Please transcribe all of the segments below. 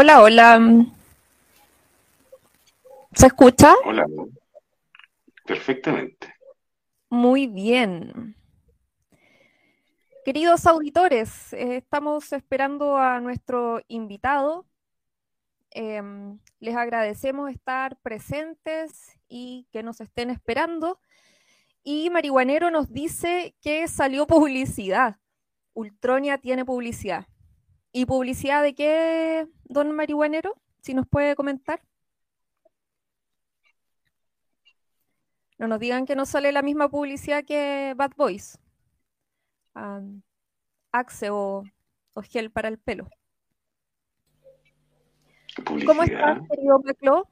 Hola, hola. ¿Se escucha? Hola. Perfectamente. Muy bien. Queridos auditores, eh, estamos esperando a nuestro invitado. Em, les agradecemos estar presentes y que nos estén esperando. Y Marihuanero nos dice que salió publicidad. Ultronia tiene publicidad. ¿Y publicidad de qué, don Marihuanero? Si nos puede comentar. No nos digan que no sale la misma publicidad que Bad Boys. Axe o, gel para el pelo. ¿Cómo estás, querido Maclo?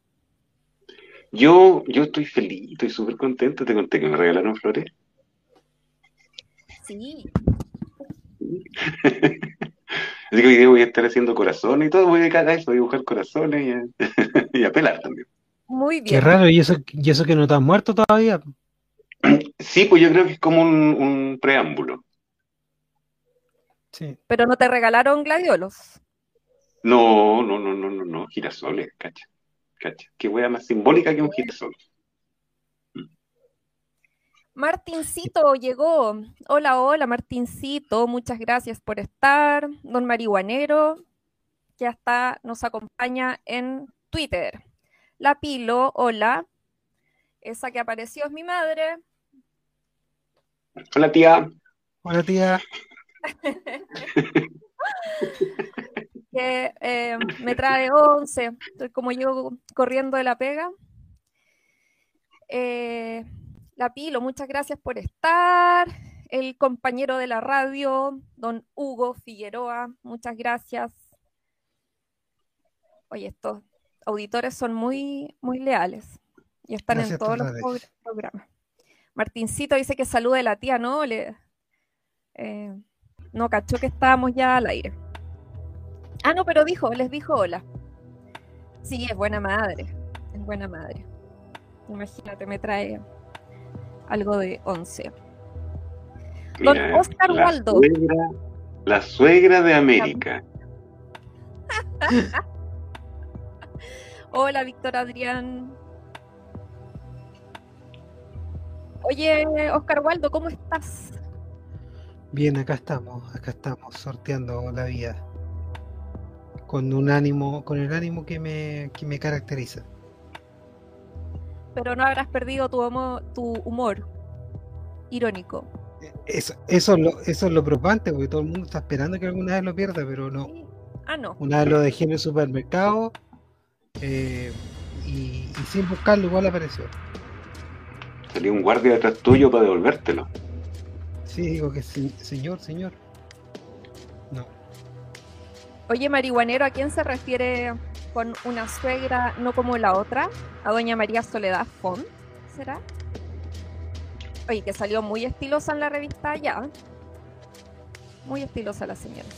Yo, yo estoy feliz, estoy súper contento. Te conté que me regalaron flores. Sí. Así que hoy día voy a estar haciendo corazones y todo, voy a dedicar a eso, a dibujar corazones y a, pelar también. Muy bien. Qué raro, ¿y eso, ¿y eso que no estás muerto todavía? Sí, pues yo creo que es como un, preámbulo. Sí. Pero no te regalaron gladiolos. No, no, no, no, no, no, girasoles, cacha, cacha. Qué wea más simbólica que un girasol. Martincito llegó. Hola, hola, Martincito. Muchas gracias por estar. Don Marihuanero, que hasta nos acompaña en Twitter. La Pilo, hola. Esa que apareció es mi madre. Hola, tía. Hola, tía. que eh, me trae once. Estoy como yo corriendo de la pega. Eh, la Pilo, muchas gracias por estar. El compañero de la radio, don Hugo Figueroa, muchas gracias. Oye, estos auditores son muy, muy leales y están en todos los programas. Martincito dice que salude a la tía, ¿no? Le, eh, no cachó que estábamos ya al aire. Ah, no, pero dijo, les dijo hola. Sí, es buena madre, es buena madre. Imagínate, me trae algo de 11. Don Oscar la Waldo. la suegra de América. Hola, Víctor Adrián. Oye, Oscar Waldo, ¿cómo estás? Bien, acá estamos, acá estamos, sorteando la vida. Con un ánimo, con el ánimo que me, que me caracteriza pero no habrás perdido tu, tu humor irónico. Eso, eso, es lo, eso es lo preocupante, porque todo el mundo está esperando que alguna vez lo pierda, pero no. Ah, no. Una vez lo dejé en el supermercado eh, y, sin buscarlo igual apareció. Salió un guardia detrás tuyo para devolvértelo. Sí, digo que sí, señor, señor. No. Oye, marihuanero, ¿a quién se refiere con una suegra no como la otra, a doña María Soledad Font, ¿será? Oye, que salió muy estilosa en la revista ya. Muy estilosa la señora.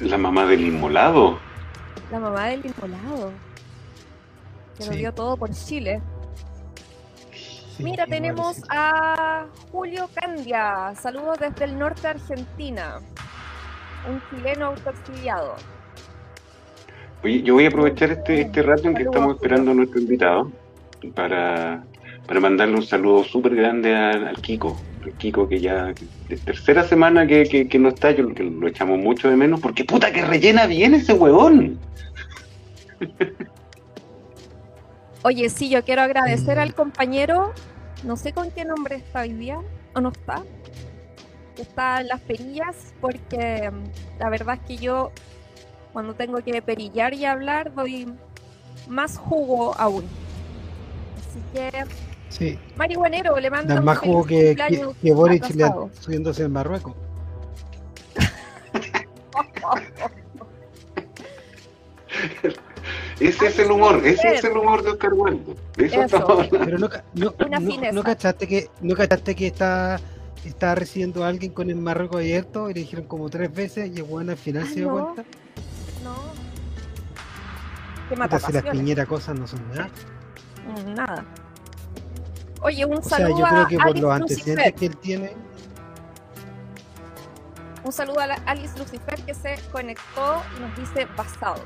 La mamá del inmolado. La mamá del inmolado. Que lo dio todo por Chile. Mira, tenemos a Julio Candia. Saludos desde el norte de Argentina. Un chileno autoexiliado. Oye, yo voy a aprovechar este, este rato en que estamos esperando a nuestro invitado para, mandarle un saludo súper grande al, Kiko. Al Kiko que ya de tercera semana que, no está, yo que lo echamos mucho de menos, porque puta que rellena bien ese huevón. Oye, sí, yo quiero agradecer al compañero, no sé con qué nombre está hoy día, o no está, está en las perillas, porque mm, la verdad es que yo cuando tengo que perillar y hablar, doy más jugo aún. Así que. Sí. Marihuanero, le mando. más jugo que, que, que Boric subiéndose en Marruecos. Ese es el humor, ese es el humor de Oscar Waldo. Eso, Pero no, no, no, cachaste que, no cachaste que está, está recibiendo a alguien con el Marruecos abierto y le dijeron como tres veces y el bueno al final se dio cuenta. ¿Qué mata si las piñeras cosas no son nada. Mm, nada. Oye, un saludo. Sea, yo creo que por los antecedentes que él tiene. Un saludo a Alice Lucifer que se conectó y nos dice basados.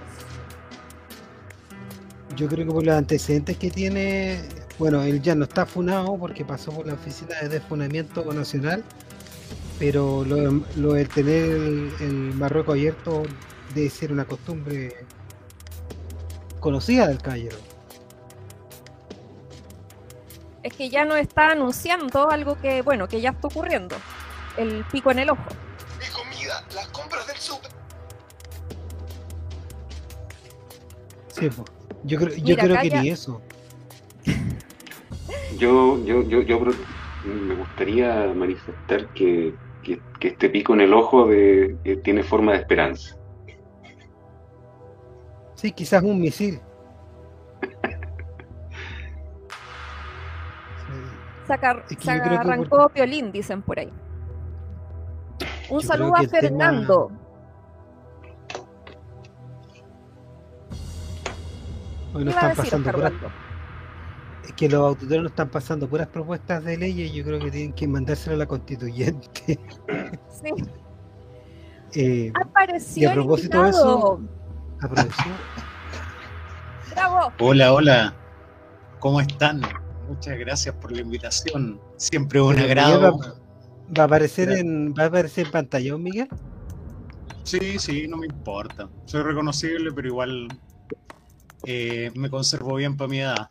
Yo creo que por los antecedentes que tiene, bueno, él ya no está funado porque pasó por la oficina de defunamiento nacional, pero lo, de tener el, Marruecos abierto debe ser una costumbre conocida del caballero. Es que ya no está anunciando algo que, bueno, que ya está ocurriendo. El pico en el ojo las compras del súper. Sí, yo creo, yo creo que ni eso. Yo, yo, yo, yo me gustaría manifestar que, que, este pico en el ojo de, tiene forma de esperanza. Sí, quizás un misil. Sacar, arrancó Piolín, dicen por ahí. Un saludo a Fernando. Hoy no están pasando puras... Es que los autores no están pasando puras propuestas de ley y yo creo que tienen que mandárselo a la constituyente. Sí. eh, Apareció y a propósito de eso, Bravo. Hola, hola. ¿Cómo están? Muchas gracias por la invitación. Siempre un agrado. ¿Va a aparecer en, va a aparecer en pantalla, Miguel? Sí, sí, no me importa. Soy reconocible, pero igual eh, me conservo bien para mi edad.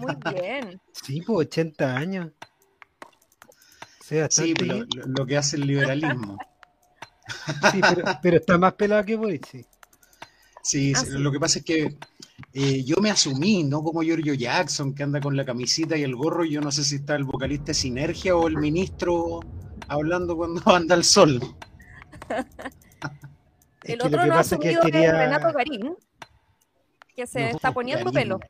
Muy bien. Sí, pues 80 años. Sí, pero lo, que hace el liberalismo. Sí, pero, está más pelado que vos, sí. Sí, ah, lo que pasa es que eh, yo me asumí, no como Giorgio Jackson, que anda con la camisita y el gorro, yo no sé si está el vocalista de Sinergia o el ministro hablando cuando anda el sol. el otro no ha que quería... Renato Garín, que se está poniendo pelo.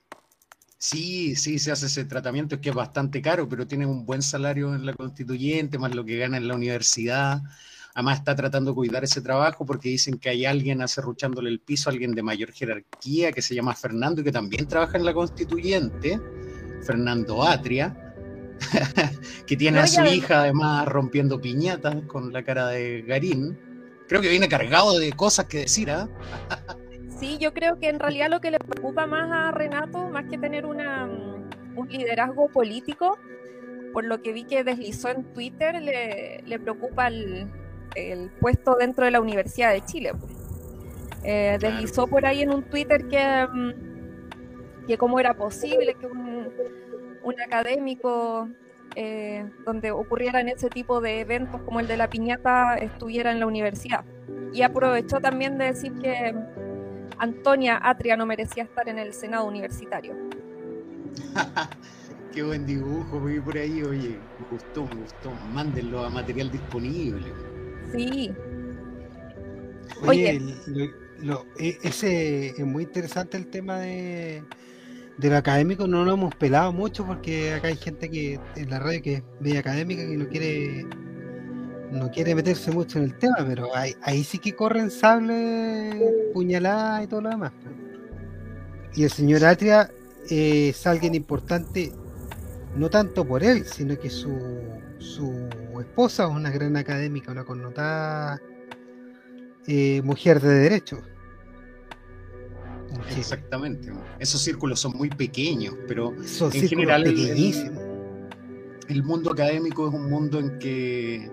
Sí, sí, se hace ese tratamiento, es que es bastante caro, pero tiene un buen salario en la constituyente, más lo que gana en la universidad. Además está tratando de cuidar ese trabajo porque dicen que hay alguien acerruchándole el piso, alguien de mayor jerarquía que se llama Fernando y que también trabaja en la constituyente, Fernando Atria, que tiene a su hija además rompiendo piñatas con la cara de Garín. Creo que viene cargado de cosas que decir, ¿ah? Sí, yo creo que en realidad lo que le preocupa más a Renato, más que tener una, un liderazgo político, por lo que vi que deslizó en Twitter, le, le preocupa el, el puesto dentro de la Universidad de Chile. Eh, deslizó por ahí en un Twitter que, mm, que cómo era posible que un, académico eh, donde ocurrieran ese tipo de eventos como el de la piñata estuviera en la universidad. Y aprovechó también de decir que Antonia Atria no merecía estar en el Senado universitario. Qué buen dibujo, vi por ahí, oye, me gustó, me gustó. Mándenlo a material disponible. Sí. Oye, e, ese es muy interesante el tema de del académico no lo hemos pelado mucho porque acá hay gente que en la radio que es media académica que no quiere no quiere meterse mucho en el tema, pero ahí, sí que corren sables, puñaladas y todo lo demás. Y el señor Atria es alguien importante no tanto por él, sino que su, su esposa es una gran académica, una connotada eh, mujer de derecho. Exactamente. Esos círculos son muy pequeños, pero en general el, mundo académico es un mundo en que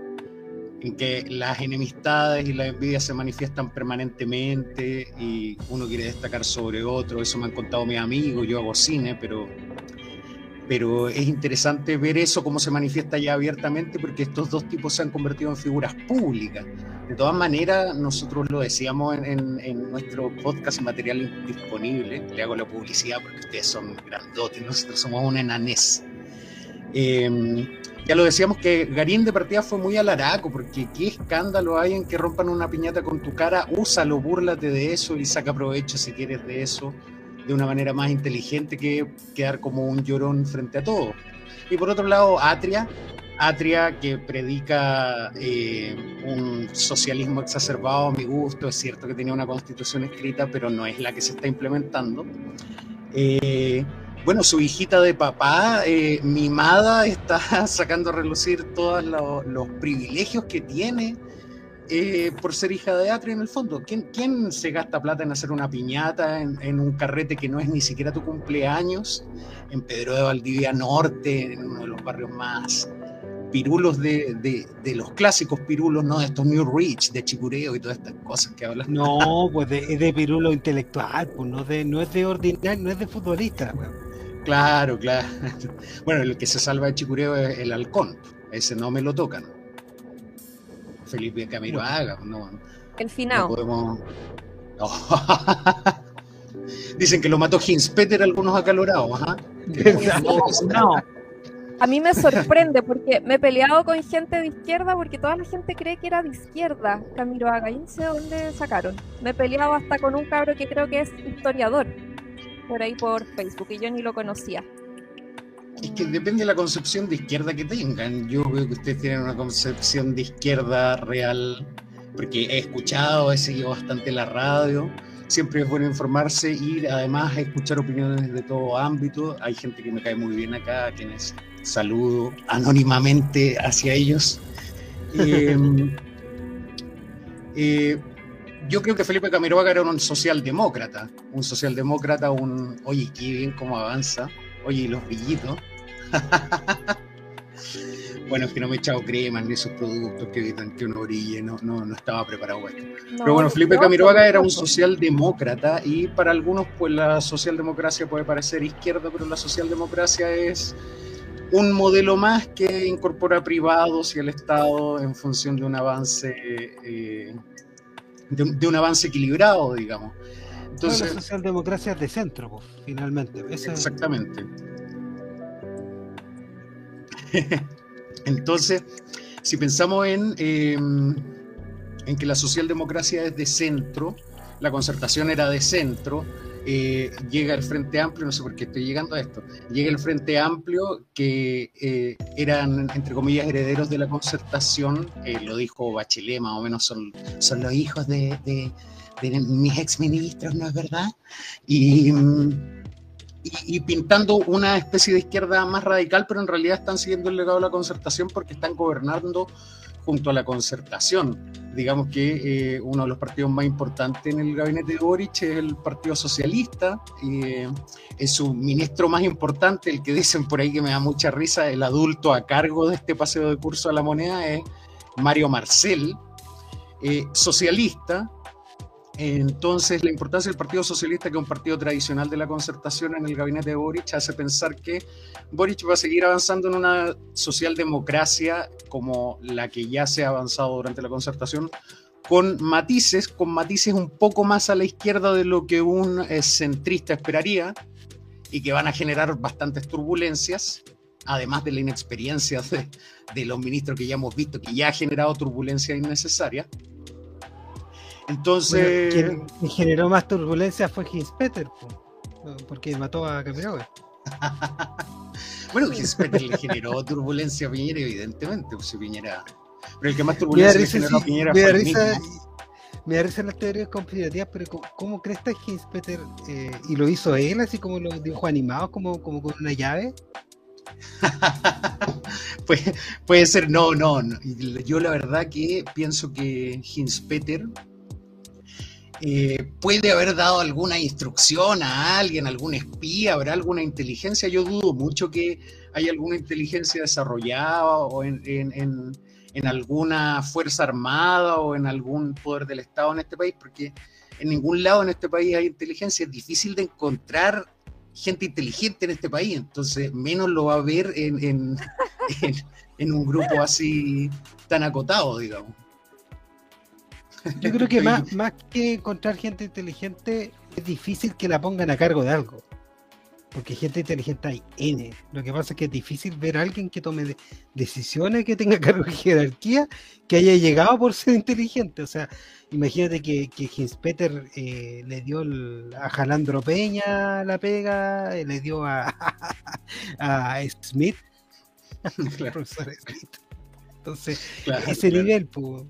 en que las enemistades y las envidias se manifiestan permanentemente y uno quiere destacar sobre otro. Eso me han contado mis amigos. Yo hago cine, pero pero es interesante ver eso, cómo se manifiesta ya abiertamente, porque estos dos tipos se han convertido en figuras públicas. De todas maneras, nosotros lo decíamos en, nuestro podcast material disponible, le hago la publicidad porque ustedes son grandotes, nosotros somos un enanés. Em, ya lo decíamos que Garín de partida fue muy alaraco, porque qué escándalo hay en que rompan una piñata con tu cara, úsalo, búrlate de eso y saca provecho si quieres de eso de una manera más inteligente que quedar como un llorón frente a todo. Y por otro lado, Atria, Atria que predica eh, un socialismo exacerbado a mi gusto, es cierto que tenía una constitución escrita, pero no es la que se está implementando. Eh, bueno, su hijita de papá, eh, mimada, está sacando a relucir todos los privilegios que tiene eh, por ser hija de Atri en el fondo. ¿Quién, ¿Quién, se gasta plata en hacer una piñata en, un carrete que no es ni siquiera tu cumpleaños? En Pedro de Valdivia Norte, en uno de los barrios más pirulos de, los clásicos pirulos, no de estos New Rich, de Chicureo y todas estas cosas que hablan. No, pues es de pirulo intelectual, pues no, de, no es de ordinario, no es de futbolista. Claro, claro. Bueno, el que se salva de Chicureo es el halcón, ese no me lo tocan. Felipe Camilo Haga, no. El final. Dicen que lo mató Hinspeter algunos acalorados, ¿ah? no. A mí me sorprende porque me he peleado con gente de izquierda porque toda la gente cree que era de izquierda Camilo Haga. Y no sé dónde sacaron. Me he peleado hasta con un cabro que creo que es historiador por ahí por Facebook y yo ni lo conocía. Es que depende de la concepción de izquierda que tengan. Yo veo que ustedes tienen una concepción de izquierda real, porque he escuchado, he seguido bastante la radio. Siempre es bueno informarse y además escuchar opiniones de todo ámbito. Hay gente que me cae muy bien acá, quienes saludo anónimamente hacia ellos. Em, eh, yo creo que Felipe Camiroaga era un socialdemócrata, un socialdemócrata, un, oye, qué bien cómo avanza, oye, y los brillitos. bueno, es que no me he echado crema ni esos productos que evitan que uno brille, no, no, estaba preparado para esto. Pero bueno, Felipe Camiroaga era un socialdemócrata y para algunos pues la socialdemocracia puede parecer izquierda, pero la socialdemocracia es un modelo más que incorpora privados y el Estado en función de un avance, eh, de, un, avance equilibrado, digamos. Entonces, la socialdemocracia es de centro, pues, finalmente. Exactamente. Entonces, si pensamos en, em, en que la socialdemocracia es de centro, la concertación era de centro, eh, llega el Frente Amplio, no sé por qué estoy llegando a esto, llega el Frente Amplio que eh, eran, entre comillas, herederos de la concertación, eh, lo dijo Bachelet, más o menos son, son los hijos de, de, de mis exministros, ¿no es verdad? Y, y, pintando una especie de izquierda más radical, pero en realidad están siguiendo el legado de la concertación porque están gobernando junto a la concertación. Digamos que eh, uno de los partidos más importantes en el gabinete de Boric es el Partido Socialista. Eh, es su ministro más importante, el que dicen por ahí que me da mucha risa, el adulto a cargo de este paseo de curso a la moneda es Mario Marcel, eh, socialista, entonces, la importancia del Partido Socialista, que es un partido tradicional de la concertación en el gabinete de Boric, hace pensar que Boric va a seguir avanzando en una socialdemocracia como la que ya se ha avanzado durante la concertación, con matices, con matices un poco más a la izquierda de lo que un eh, centrista esperaría y que van a generar bastantes turbulencias, además de la inexperiencia de, de los ministros que ya hemos visto, que ya ha generado turbulencias innecesarias. Entonces. quien generó más turbulencia fue Hinspeter, porque mató a Camiroga. bueno, Hinspeter le generó turbulencia a Piñera, evidentemente, pues Piñera. Pero el que más turbulencia le generó a Piñera fue el mismo. Me da risa las teorías conspirativas, pero ¿cómo, crees que Hinspeter eh, y lo hizo él, así como lo dibujó animado, como, como con una llave? puede, puede ser, no, no, no, Yo la verdad que pienso que Hinspeter eh, puede haber dado alguna instrucción a alguien, algún espía, habrá alguna inteligencia. Yo dudo mucho que haya alguna inteligencia desarrollada o en, alguna fuerza armada o en algún poder del Estado en este país, porque en ningún lado en este país hay inteligencia. Es difícil de encontrar gente inteligente en este país, entonces menos lo va a ver en un grupo así tan acotado, digamos. Yo creo que más, más que encontrar gente inteligente, es difícil que la pongan a cargo de algo. Porque gente inteligente hay N. Lo que pasa es que es difícil ver a alguien que tome decisiones, que tenga cargo de jerarquía, que haya llegado por ser inteligente. O sea, imagínate que, que Hinspeter eh, le dio a Jalandro Peña la pega, eh, le dio a, a Smith, profesor Smith. Entonces, ese nivel, pues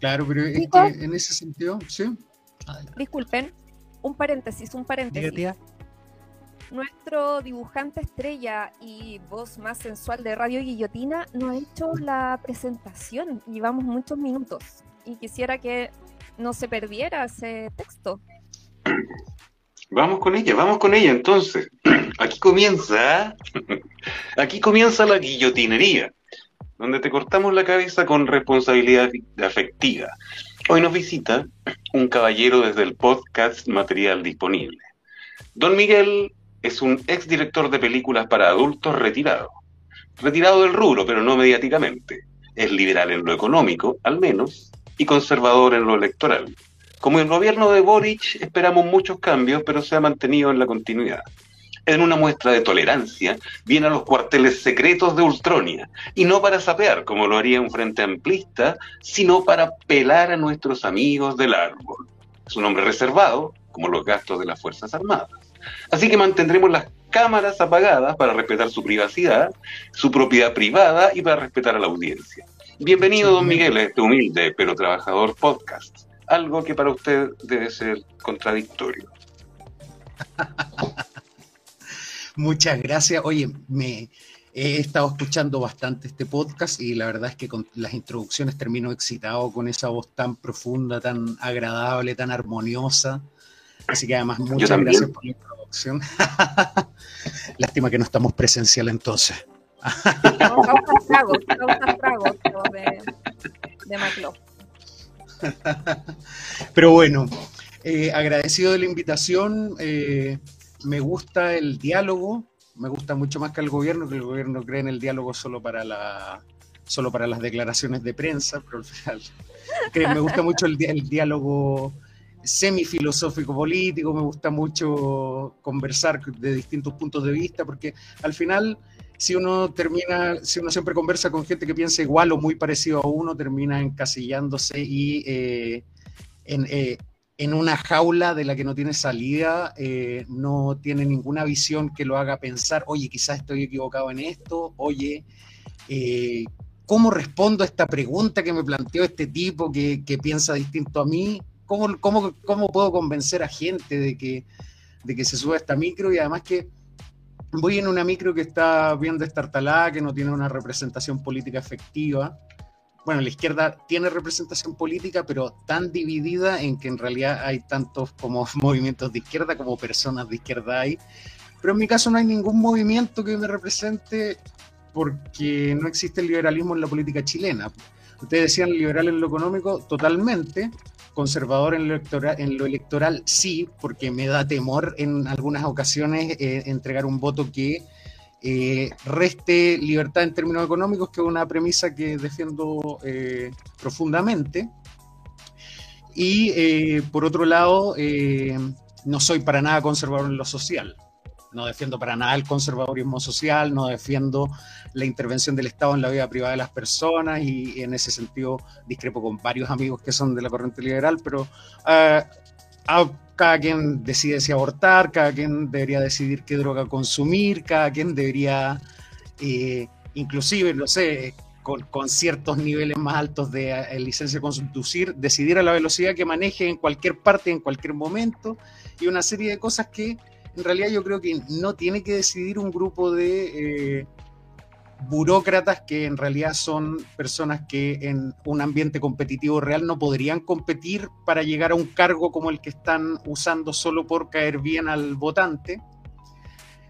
Claro, pero en ese sentido, sí. Disculpen, un paréntesis, un paréntesis. nuestro dibujante estrella y voz más sensual de Radio Guillotina no ha hecho la presentación. Llevamos muchos minutos y quisiera que no se perdiera ese texto. Vamos con ella, vamos con ella entonces. Aquí comienza, aquí comienza la guillotinería, donde te cortamos la cabeza con responsabilidad afectiva. Hoy nos visita un caballero desde el podcast Material Disponible. Don Miguel es un exdirector de películas para adultos retirado. Retirado del rubro, pero no mediáticamente. Es liberal en lo económico, al menos, y conservador en lo electoral. Como el gobierno de Boric esperamos muchos cambios, pero se ha mantenido en la continuidad. En una muestra de tolerancia, viene a los cuarteles secretos de Ultronia, y no para sapear, como lo haría un frente amplista, sino para pelar a nuestros amigos del árbol. Es un hombre reservado, como los gastos de las Fuerzas Armadas. Así que mantendremos las cámaras apagadas para respetar su privacidad, su propiedad privada y para respetar a la audiencia. Bienvenido, don Miguel, a este humilde pero trabajador podcast. Algo que para usted debe ser contradictorio. Muchas gracias. Oye, me he estado escuchando bastante este podcast y la verdad es que con las introducciones termino excitado con esa voz tan profunda, tan agradable, tan armoniosa. Así que además muchas gracias por la introducción. Lástima que no estamos presencial entonces. tragos, tragos de, de Pero bueno, eh, agradecido de la invitación. Eh, me gusta el diálogo. Me gusta mucho más que el gobierno, que el gobierno cree en el diálogo solo para la solo para las declaraciones de prensa, pero al final me gusta mucho el, el diálogo semifilosófico político, me gusta mucho conversar de distintos puntos de vista, porque al final, si uno termina, si uno siempre conversa con gente que piensa igual o muy parecido a uno, termina encasillándose y eh, eh, en, una jaula de la que no tiene salida, eh, no tiene ninguna visión que lo haga pensar, oye, quizás estoy equivocado en esto, oye, ¿cómo respondo a esta pregunta que me planteó este tipo que, piensa distinto a mí? ¿Cómo, cómo, puedo convencer a gente de que, de que se suba a esta micro? Y además que voy en una micro que está bien destartalada, que no tiene una representación política efectiva. Bueno, la izquierda tiene representación política, pero tan dividida en que en realidad hay tantos como movimientos de izquierda como personas de izquierda hay. Pero en mi caso no hay ningún movimiento que me represente porque no existe el liberalismo en la política chilena. Ustedes decían liberal en lo económico, totalmente, conservador en lo, electoral, en lo electoral sí, porque me da temor en algunas ocasiones eh, entregar un voto que eh, reste libertad en términos económicos, que es una premisa que defiendo eh, profundamente. Y por otro lado, no soy para nada conservador en lo social. No defiendo para nada el conservadurismo social, no defiendo la intervención del Estado en la vida privada de las personas y, en ese sentido discrepo con varios amigos que son de la corriente liberal, pero uh, cada quien decide si abortar, cada quien debería decidir qué droga consumir, cada quien debería, eh, inclusive, no sé, con, con, ciertos niveles más altos de eh, licencia de conducir, decidir a la velocidad que maneje en cualquier parte, en cualquier momento, y una serie de cosas que en realidad yo creo que no tiene que decidir un grupo de eh, burócratas que en realidad son personas que en un ambiente competitivo real no podrían competir para llegar a un cargo como el que están usando solo por caer bien al votante,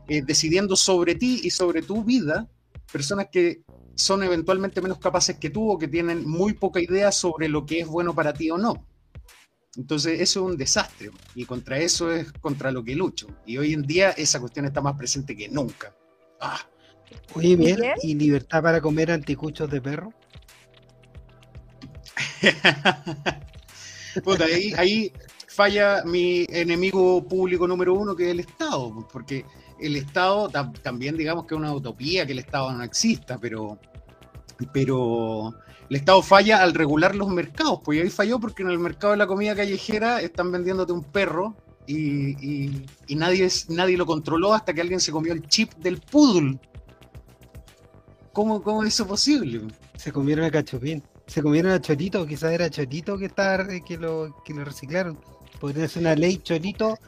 eh, decidiendo sobre ti y sobre tu vida, personas que son eventualmente menos capaces que tú o que tienen muy poca idea sobre lo que es bueno para ti o no. Entonces eso es un desastre y contra eso es contra lo que lucho. Y hoy en día esa cuestión está más presente que nunca. Ah. Oye, bien, ¿y libertad para comer anticuchos de perro? ahí, falla mi enemigo público número uno, que es el Estado, porque el Estado también digamos que es una utopía que el Estado no exista, pero, pero el Estado falla al regular los mercados, pues ahí falló porque en el mercado de la comida callejera están vendiéndote un perro y, nadie, nadie lo controló hasta que alguien se comió el chip del poodle. ¿Cómo, cómo es eso posible? Se comieron a Cachopín. Se comieron a Chorito, quizás era Chorito que, está, que, lo, que lo reciclaron. Podría ser una ley Chorito,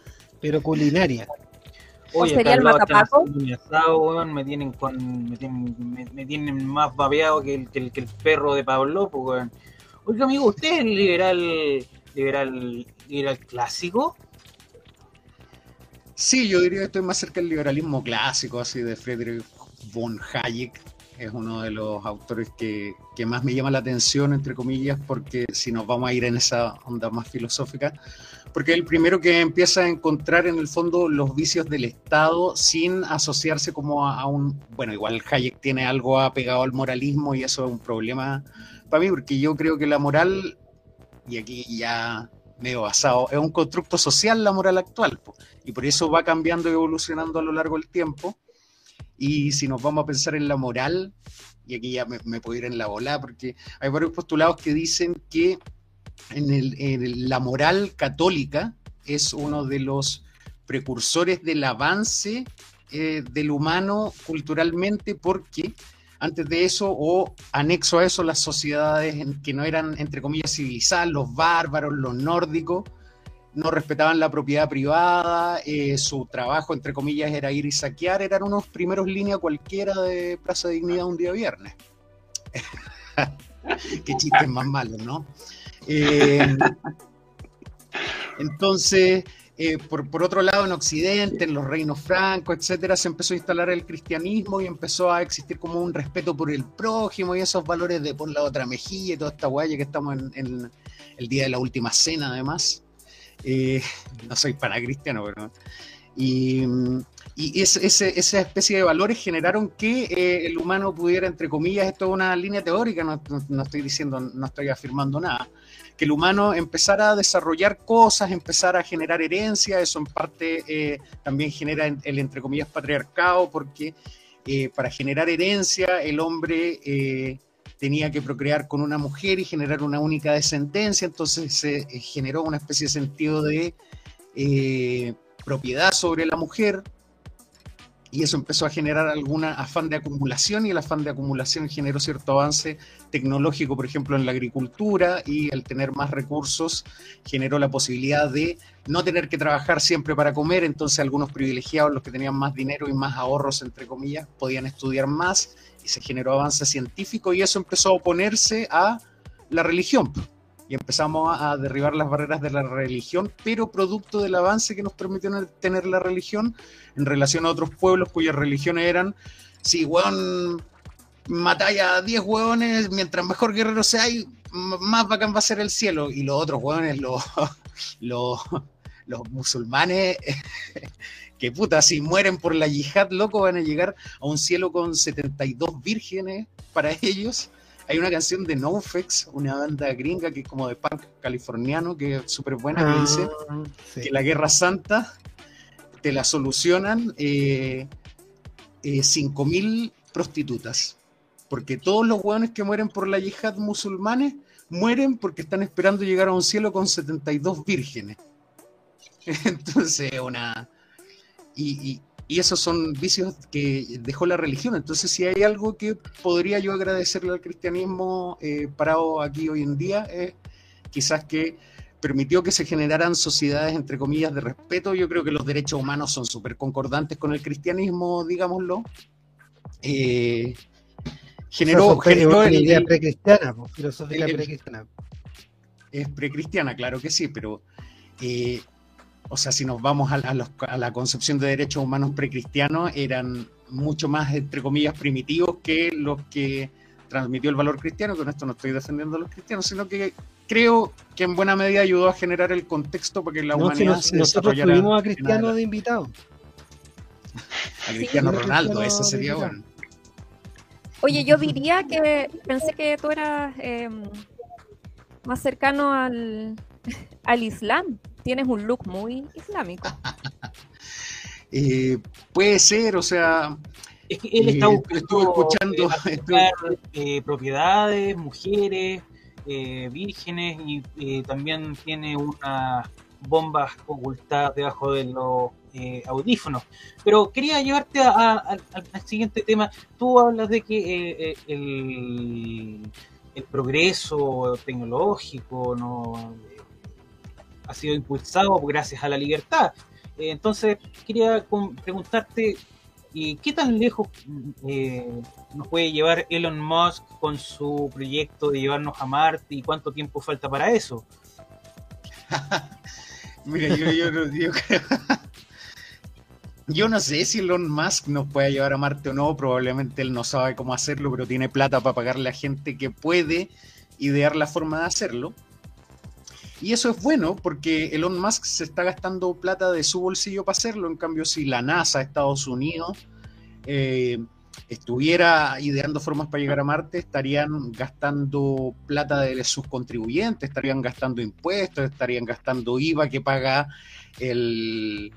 pero culinaria. Oye, sería el matapaco? me tienen con me tienen, me, tienen más babeado que el, que el, perro de Pablo, pues, Oiga, amigo, ¿usted es liberal, liberal, liberal clásico? Sí, yo diría que estoy más cerca del liberalismo clásico, así de Friedrich von Hayek. Es uno de los autores que, que, más me llama la atención, entre comillas, porque si nos vamos a ir en esa onda más filosófica, porque es el primero que empieza a encontrar en el fondo los vicios del Estado sin asociarse como a, un, bueno, igual Hayek tiene algo apegado al moralismo y eso es un problema para mí, porque yo creo que la moral, y aquí ya medio basado, es un constructo social la moral actual, y por eso va cambiando y evolucionando a lo largo del tiempo. Y si nos vamos a pensar en la moral, y aquí ya me, puedo ir en la bola, porque hay varios postulados que dicen que en, la moral católica es uno de los precursores del avance eh, del humano culturalmente porque antes de eso o anexo a eso las sociedades que no eran entre comillas civilizadas, los bárbaros, los nórdicos, no respetaban la propiedad privada, eh, su trabajo entre comillas era ir y saquear, eran unos primeros líneas cualquiera de Plaza de Dignidad un día viernes. Qué chistes más malos, ¿no? Eh, entonces, eh, por, otro lado, en Occidente, en los reinos francos, etcétera, se empezó a instalar el cristianismo y empezó a existir como un respeto por el prójimo y esos valores de por la otra mejilla y toda esta guaya que estamos en, el día de la última cena, además. Eh, no soy para cristiano, pero. Y, y esa especie de valores generaron que el humano pudiera, entre comillas, esto es una línea teórica, no estoy diciendo, no estoy afirmando nada, que el humano empezara a desarrollar cosas, empezara a generar herencia, eso en parte eh, también genera el, entre comillas, patriarcado, porque eh, para generar herencia el hombre eh, tenía que procrear con una mujer y generar una única descendencia, entonces se generó una especie de sentido de propiedad sobre la mujer, y eso empezó a generar algún afán de acumulación y el afán de acumulación generó cierto avance tecnológico, por ejemplo, en la agricultura y al tener más recursos generó la posibilidad de no tener que trabajar siempre para comer, entonces algunos privilegiados, los que tenían más dinero y más ahorros, entre comillas, podían estudiar más y se generó avance científico y eso empezó a oponerse a la religión y empezamos a derribar las barreras de la religión, pero producto del avance que nos permitió tener la religión en relación a otros pueblos cuyas religiones eran, si weón matáis a 10 hueones, mientras mejor guerrero sea, más bacán va a ser el cielo. Y los otros hueones, los, los, los musulmanes, que puta, si mueren por la yihad, loco, van a llegar a un cielo con 72 vírgenes para ellos hay una canción de NoFX, una banda gringa que es como de punk californiano, que es súper buena, que dice ah, que la Guerra Santa te la solucionan eh, eh, 5.000 prostitutas. Porque todos los hueones que mueren por la yihad musulmanes mueren porque están esperando llegar a un cielo con 72 vírgenes. Entonces, una... y, y esos son vicios que dejó la religión. Entonces, si hay algo que podría yo agradecerle al cristianismo eh, parado aquí hoy en día, es quizás que permitió que se generaran sociedades, entre comillas, de respeto. Yo creo que los derechos humanos son súper concordantes con el cristianismo, digámoslo. Eh, generó, generó idea precristiana, filosófica precristiana. Es precristiana, claro que sí, pero eh, o sea, si nos vamos a, la concepción de derechos humanos precristianos, eran mucho más, entre comillas, primitivos que los que transmitió el valor cristiano. Con esto no estoy defendiendo a los cristianos, sino que creo que en buena medida ayudó a generar el contexto para que la humanidad se nosotros tuvimos a Cristiano de invitado. A Cristiano Ronaldo, eso sería bueno. Oye, yo diría que pensé que tú eras eh, más cercano al, al Islam tienes un look muy islámico. Eh, puede ser, o sea. Es que él está eh, escuchando eh, propiedades, mujeres, vírgenes y también tiene unas bombas ocultadas debajo de los audífonos. Pero quería llevarte al siguiente tema. Tú hablas de que el, el progreso tecnológico no ha sido impulsado gracias a la libertad. entonces, quería preguntarte, ¿qué tan lejos nos puede llevar Elon Musk con su proyecto de llevarnos a Marte y cuánto tiempo falta para eso? Mira, yo, yo, yo creo... Yo no sé si Elon Musk nos puede llevar a Marte o no, probablemente él no sabe cómo hacerlo, pero tiene plata para pagarle a gente que puede idear la forma de hacerlo. Y eso es bueno porque Elon Musk se está gastando plata de su bolsillo para hacerlo, en cambio si la NASA, Estados Unidos, eh, estuviera ideando formas para llegar a Marte, estarían gastando plata de sus contribuyentes, estarían gastando impuestos, estarían gastando IVA que paga el,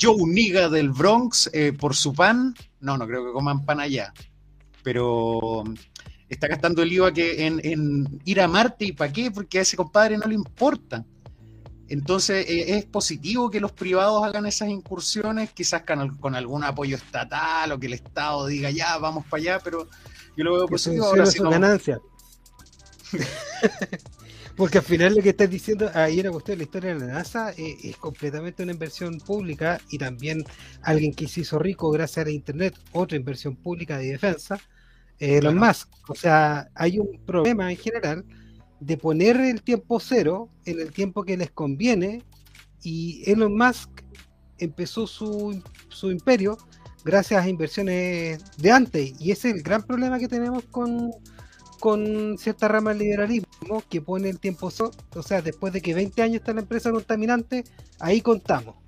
Joe Niga del Bronx eh, por su pan. No, no creo que coman pan allá. Pero está gastando el IVA que en, ir a Marte y para qué, porque a ese compadre no le importa. Entonces eh, es positivo que los privados hagan esas incursiones, quizás con, algún apoyo estatal o que el Estado diga ya, vamos para allá, pero yo lo veo positivo. Ahora si ganancia. Porque al final lo que estás diciendo, ahí era cuestión de la historia de la NASA, eh, es completamente una inversión pública y también alguien que se hizo rico gracias a Internet, otra inversión pública de defensa, eh, los más. O sea, hay un problema en general de poner el tiempo cero en el tiempo que les conviene y Elon Musk empezó su, su imperio gracias a inversiones de antes y ese es el gran problema que tenemos con, con cierta rama del liberalismo que pone el tiempo solo, o sea, después de que 20 años está la empresa contaminante, ahí contamos.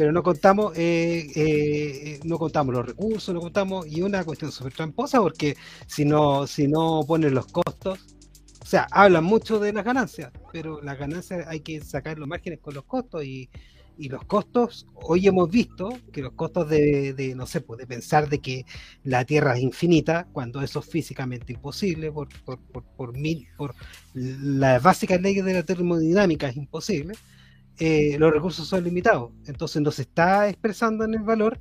Pero no contamos, eh, eh, no contamos los recursos, no contamos, y una cuestión súper tramposa, porque si no, si no ponen los costos, o sea, hablan mucho de las ganancias, pero las ganancias hay que sacar los márgenes con los costos y, y los costos, hoy hemos visto que los costos de, no sé, pues de pensar de que la Tierra es infinita, cuando eso es físicamente imposible, por, por, por, por, mil, por las básicas leyes de la termodinámica es imposible, eh, los recursos son limitados. Entonces nos está expresando en el valor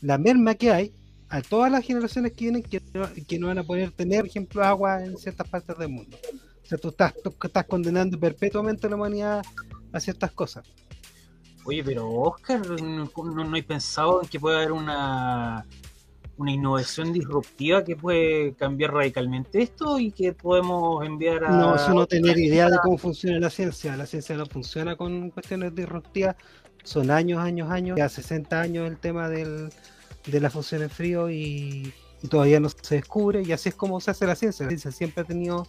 la merma que hay a todas las generaciones que vienen que no, no van a poder tener, ejemplo, agua en ciertas partes del mundo. O sea, tú estás, tú estás condenando perpetuamente a la humanidad a ciertas cosas. Oye, pero Oscar, ¿no, no, hay pensado en que puede haber una, una innovación disruptiva que puede cambiar radicalmente esto y que podemos enviar a... No, eso no tener idea de cómo funciona la ciencia. La ciencia no funciona con cuestiones disruptivas. Son años, años, años. Ya 60 años el tema del, de la fusión en frío y, y todavía no se descubre. Y así es como se hace la ciencia. La ciencia siempre ha tenido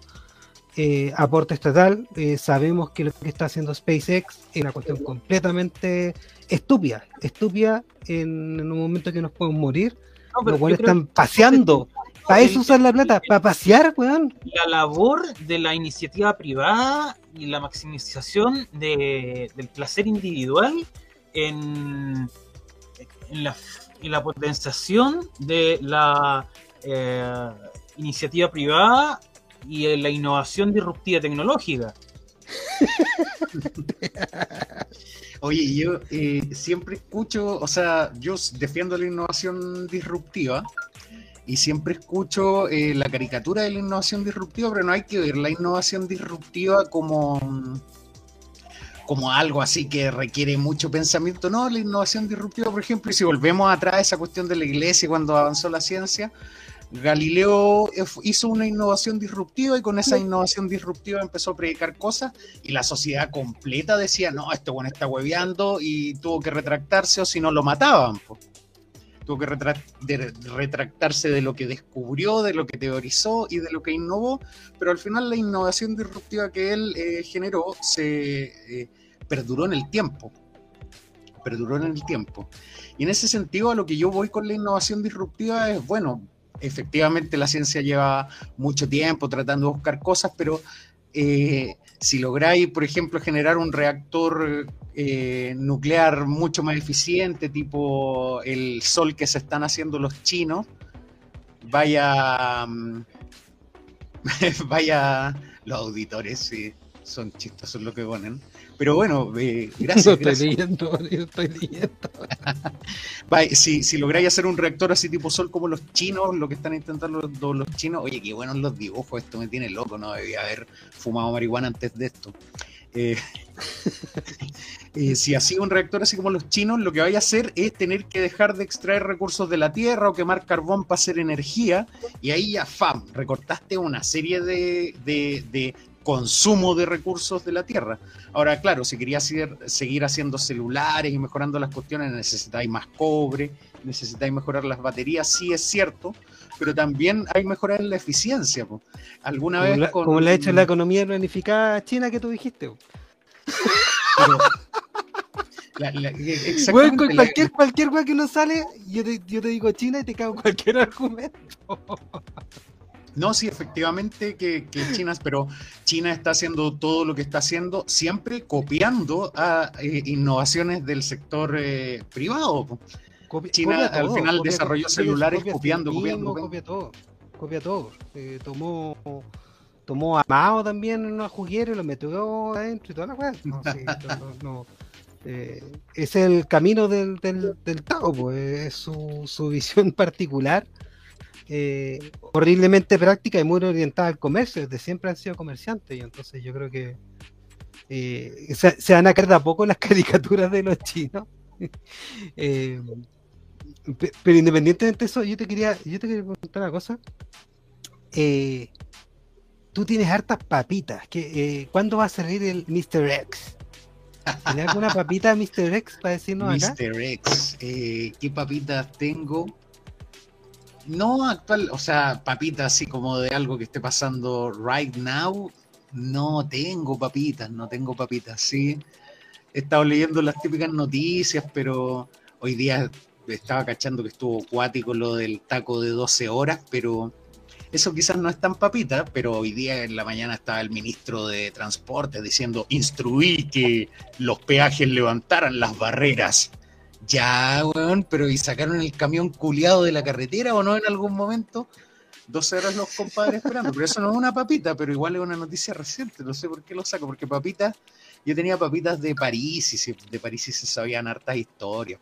eh, aporte estatal. Eh, sabemos que lo que está haciendo SpaceX es una cuestión completamente estúpida, estúpida en, un momento que nos podemos morir. No, los están paseando. Para eso usar la plata, para pasear, weón. La labor de la iniciativa privada y la maximización de, del placer individual en, en, la, en la potenciación de la eh, iniciativa privada y la innovación disruptiva tecnológica. Oye, yo eh, siempre escucho, o sea, yo defiendo la innovación disruptiva y siempre escucho eh, la caricatura de la innovación disruptiva, pero no hay que ver la innovación disruptiva como, como algo así que requiere mucho pensamiento. No, la innovación disruptiva, por ejemplo, y si volvemos atrás a esa cuestión de la iglesia cuando avanzó la ciencia, Galileo hizo una innovación disruptiva y con esa innovación disruptiva empezó a predicar cosas y la sociedad completa decía, no, este bueno está hueveando y tuvo que retractarse o si no lo mataban. Tuvo que retractarse de lo que descubrió, de lo que teorizó y de lo que innovó, pero al final la innovación disruptiva que él eh, generó se eh, perduró en el tiempo. Perduró en el tiempo. Y en ese sentido, a lo que yo voy con la innovación disruptiva es, bueno, efectivamente la ciencia lleva mucho tiempo tratando de buscar cosas, pero eh, si lográis, por ejemplo, generar un reactor eh, nuclear mucho más eficiente, tipo el sol que se están haciendo los chinos, vaya, mm, vaya los auditores, sí, son chistosos lo que ponen. Pero bueno, eh, gracias. estoy leyendo, estoy leyendo. si, si lográis hacer un reactor así tipo Sol como los chinos, lo que están intentando los, los chinos, oye, qué buenos los dibujos, esto me tiene loco, no debía haber fumado marihuana antes de esto. Eh, si hacía un reactor así como los chinos, lo que vaya a hacer es tener que dejar de extraer recursos de la Tierra o quemar carbón para hacer energía, y ahí ya, fam, recortaste una serie de, de, consumo de recursos de la Tierra. Ahora, claro, si querías seguir haciendo celulares y mejorando las cuestiones, necesitáis más cobre, necesitáis mejorar las baterías, sí es cierto, pero también hay mejorar en la eficiencia. Alguna vez como le ha hecho la economía planificada china que tú dijiste cualquier, cualquier que no sale, yo te, yo te digo China y te cago cualquier argumento. No, sí, efectivamente que, que, China, pero China está haciendo todo lo que está haciendo, siempre copiando a eh, innovaciones del sector eh, privado. China al final desarrolló celulares copiando, copiando, Copia todo, copia todo. Eh, tomó tomó a Mao también en una juguera y lo metió adentro y toda la cosa. No, sí, no, eh, es el camino del, del, del Tao, pues, es su, su, visión particular, eh, horriblemente práctica y muy orientada al comercio, desde siempre han sido comerciantes, y entonces yo creo que eh, se, van a caer poco las caricaturas de los chinos. pero independientemente de eso, yo te quería, yo te quería preguntar una cosa. tú tienes hartas papitas. ¿Cuándo va a salir el Mr. X? ¿Tiene alguna papita Mr. X para decirnos acá? Mr. X, eh, ¿qué papitas tengo? No actual, o sea, papitas así como de algo que esté pasando right now. No tengo papitas, no tengo papitas, sí. He estado leyendo las típicas noticias, pero hoy día estaba cachando que estuvo cuático lo del taco de 12 horas, pero eso quizás no es tan papita, pero hoy día en la mañana estaba el ministro de Transporte diciendo, instruí que los peajes levantaran las barreras. Ya, weón, pero ¿y sacaron el camión culiado de la carretera o no en algún momento? 12 horas los compadres esperando, pero eso no es una papita, pero igual es una noticia reciente, no sé por qué lo saco, porque papitas, yo tenía papitas de París y de París y se sabían hartas historias.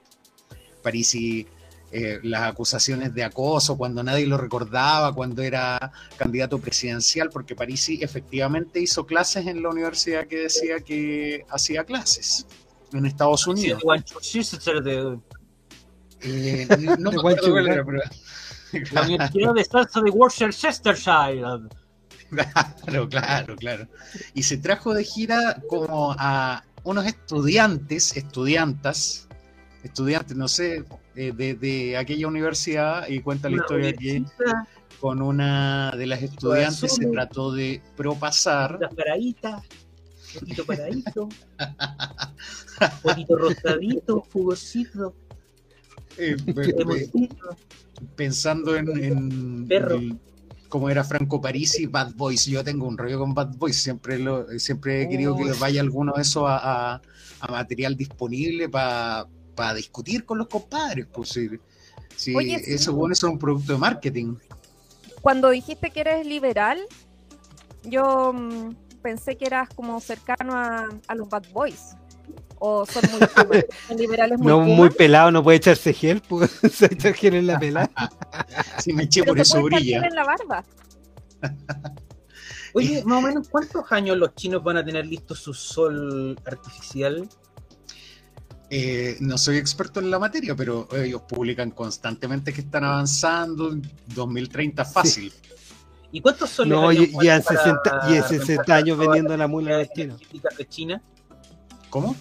París y eh, las acusaciones de acoso, cuando nadie lo recordaba, cuando era candidato presidencial, porque Parisi efectivamente hizo clases en la universidad que decía que hacía clases en Estados Unidos. Eh, no, me acuerdo cuál era, pero... La Universidad de Salsa de Worcestershire. Claro, claro, claro. Y se trajo de gira como a unos estudiantes, estudiantas, estudiantes, no sé, eh, de, aquella universidad y cuenta la historia que con una de las estudiantes se trató de propasar. Las poquito paradito, poquito rosadito, jugosito. Eh, pensando en, en como era Franco Parisi, Bad Boys. Yo tengo un rollo con Bad Boys, siempre lo, siempre he querido que vaya alguno de esos a, a material disponible para para discutir con los compadres, pues si, si eso bueno es un producto de marketing. Cuando dijiste que eres liberal, yo mm, pensé que eras como cercano a, los bad boys. O son muy liberales muy No, muy pelado, no puede echarse gel, pues se echa gel en la pelada. si me eché por eso brilla. en la barba. Oye, más o menos, ¿cuántos años los chinos van a tener listo su sol artificial? Eh, no soy experto en la materia, pero ellos publican constantemente que están avanzando, 2030 fácil. ¿Y cuántos soles No, y, en 60, 60 años vendiendo la mula de China. de China? ¿Cómo?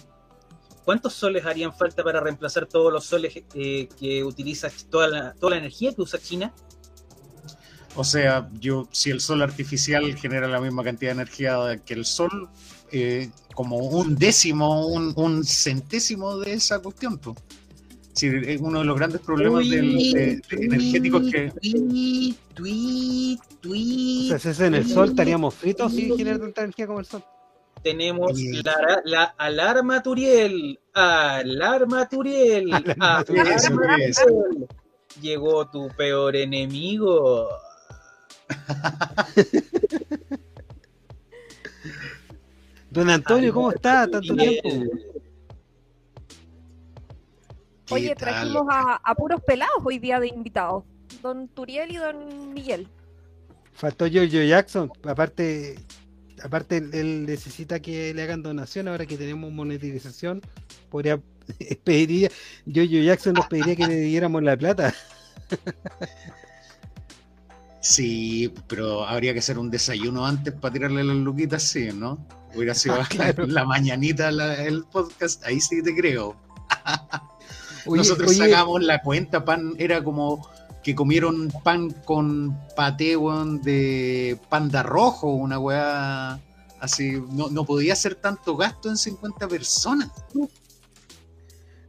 ¿Cuántos soles harían falta para reemplazar todos los soles eh, que utiliza toda la, toda la energía que usa China? O sea, yo si el sol artificial genera la misma cantidad de energía que el sol, eh, como un décimo, un, centésimo de esa cuestión. Pues. Es uno de los grandes problemas del, energéticos que. o sea, si en el sol estaríamos fritos sin generar tanta energía como el sol. Tenemos la, la, alarma Turiel, alarma Turiel, alarma Turiel. Llegó tu peor enemigo. Don Antonio, ¿cómo está? Tanto tiempo. Oye, trajimos a, puros pelados hoy día de invitados. Don Turiel y Don Miguel. Faltó Giorgio Jackson. Aparte, aparte él, necesita que le hagan donación, ahora que tenemos monetización, podría pediría, yo, yo Jackson nos pediría que le diéramos la plata. Sí, pero habría que hacer un desayuno antes para tirarle las luquitas, sí, ¿no? Hubiera sido ah, la, mañanita el podcast, ahí sí te creo. Nosotros sacamos la cuenta, pan, era como que comieron pan con paté, de panda rojo, una weá así. No, no podía ser tanto gasto en 50 personas.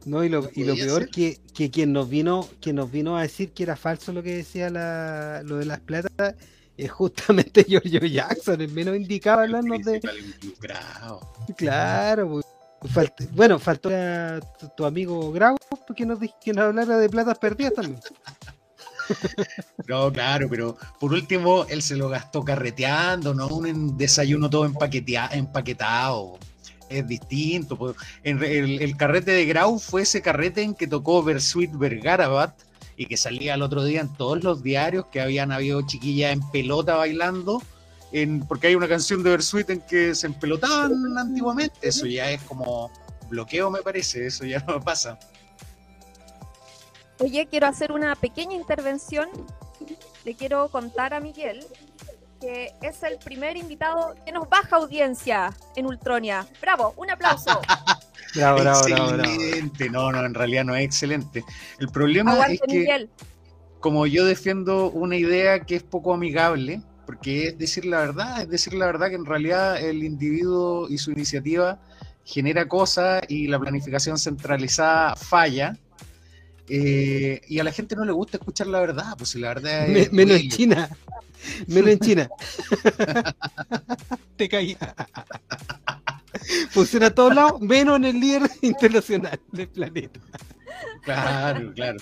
No, y lo, y lo peor que, que quien nos vino, quien nos vino a decir que era falso lo que decía la, lo de las platas es justamente Giorgio Jackson, el menos indicado hablarnos de. Claro, pues, bueno, faltó a tu, amigo Grau que nos, que nos hablara de platas perdidas también. No, claro, pero por último él se lo gastó carreteando, ¿no? Un desayuno todo empaquetado. Es distinto. Pues. el, carrete de Grau fue ese carrete en que tocó Versuit Vergarabat y que salía el otro día en todos los diarios que habían habido chiquillas en pelota bailando. En, porque hay una canción de Versuit en que se empelotaban antiguamente. Eso ya es como bloqueo, me parece. Eso ya no pasa. Oye, quiero hacer una pequeña intervención. Le quiero contar a Miguel que es el primer invitado que nos baja audiencia en Ultronia. ¡Bravo! ¡Un aplauso! bravo, bravo, excelente. no, no, en realidad no es excelente. El problema es que, como yo defiendo una idea que es poco amigable, porque es decir la verdad, es decir la verdad que en realidad el individuo y su iniciativa genera cosas y la planificación centralizada falla eh, y a la gente no le gusta escuchar la verdad, pues la verdad es. menos en China. Menos en China. Te caí. Funciona a todos lados, menos en el líder internacional del planeta. Claro, claro.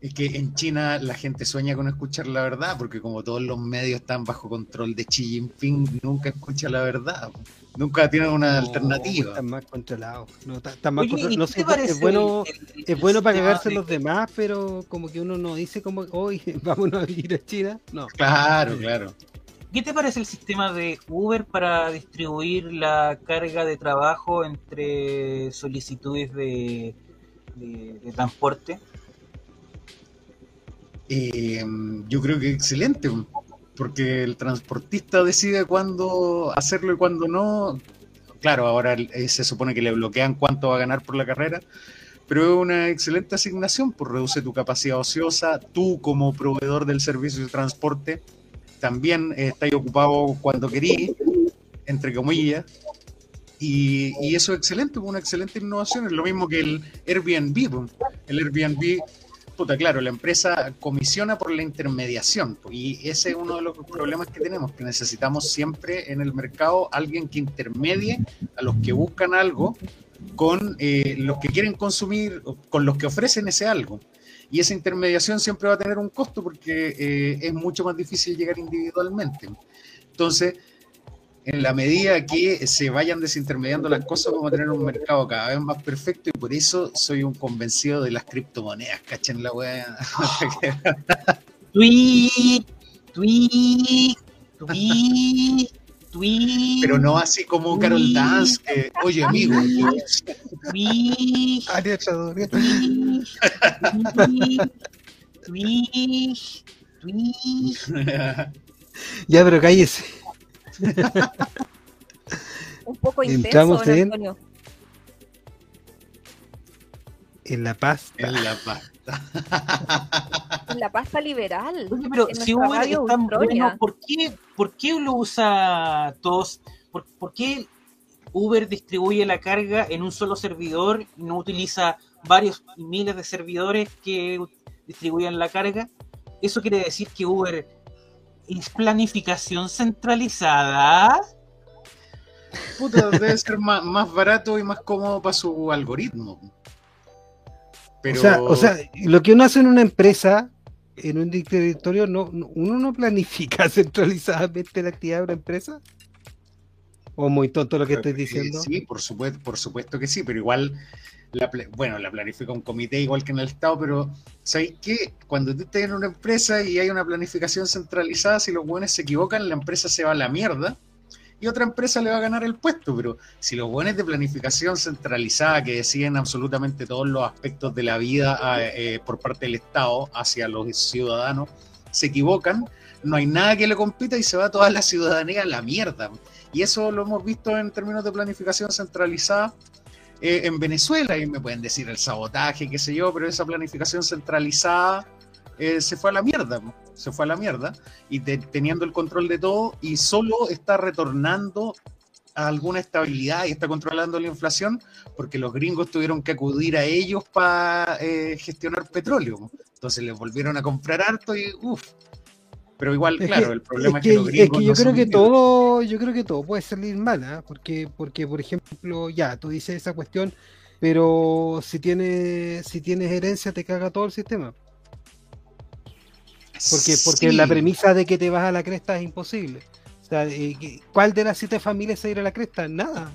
Es que en China la gente sueña con escuchar la verdad, porque como todos los medios están bajo control de Xi Jinping, nunca escucha la verdad. Nunca tiene una alternativa. Están más controlados. No, está, más No sé, es bueno, es bueno para cagarse los demás, pero como que uno no dice como, hoy vamos a ir a China. No. Claro, claro. ¿Qué te parece el sistema de Uber para distribuir la carga de trabajo entre solicitudes de, de, transporte? Eh, yo creo que excelente porque el transportista decide cuándo hacerlo y cuándo no. Claro, ahora eh, se supone que le bloquean cuánto va a ganar por la carrera, pero es una excelente asignación, pues reduce tu capacidad ociosa, tú como proveedor del servicio de transporte también estás ocupado cuando querís, entre comillas, y, eso es excelente, una excelente innovación, es lo mismo que el Airbnb. Pues. El Airbnb claro, la empresa comisiona por la intermediación y ese es uno de los problemas que tenemos, que necesitamos siempre en el mercado alguien que intermedie a los que buscan algo con eh, los que quieren consumir, con los que ofrecen ese algo. Y esa intermediación siempre va a tener un costo porque eh, es mucho más difícil llegar individualmente. Entonces, en la medida que se vayan desintermediando las cosas, vamos a tener un mercado cada vez más perfecto y por eso soy un convencido de las criptomonedas, ¿cachen la weá? tweet, tweet, tweet, tweet. Pero no así como Carol Dance, que, oye amigo, tweet, Ya, pero cállese. Un poco intenso, en... En la pasta. En la pasta. en la pasta liberal. pero si Uber es tan bueno, ¿por qué, ¿por qué lo usa todos? ¿Por, ¿Por, qué Uber distribuye la carga en un solo servidor y no utiliza varios miles de servidores que distribuyan la carga? Eso quiere decir que Uber ¿Es planificación centralizada? Puta, debe ser más, barato y más cómodo para su algoritmo. Pero... O, sea, lo que uno hace en una empresa, en un directorio, no, uno no planifica centralizadamente la actividad de una empresa. ¿O muy tonto lo que estoy diciendo? Sí, por supuesto, por supuesto que sí, pero igual bueno, la planifica un comité igual que en el Estado, pero ¿sabéis qué? Cuando tú estás en una empresa y hay una planificación centralizada, si los buenos se equivocan, la empresa se va a la mierda y otra empresa le va a ganar el puesto. Pero si los buenos de planificación centralizada que deciden absolutamente todos los aspectos de la vida eh, por parte del Estado hacia los ciudadanos se equivocan, no hay nada que le compita y se va toda la ciudadanía a la mierda. Y eso lo hemos visto en términos de planificación centralizada eh, en Venezuela, y me pueden decir el sabotaje, qué sé yo, pero esa planificación centralizada eh, se fue a la mierda, se fue a la mierda, y teniendo el control de todo, y solo está retornando a alguna estabilidad y está controlando la inflación, porque los gringos tuvieron que acudir a ellos para eh, gestionar petróleo. Entonces les volvieron a comprar harto y uff, pero igual, claro, el problema es que, es que yo creo que todo, yo creo que todo puede salir mal, ¿ah? porque, porque, por ejemplo, ya, tú dices esa cuestión, pero si tienes, si tienes herencia te caga todo el sistema. Porque, porque la premisa de que te vas a la cresta es imposible. O sea, eh, ¿cuál de las siete familias se irá a la cresta? Nada.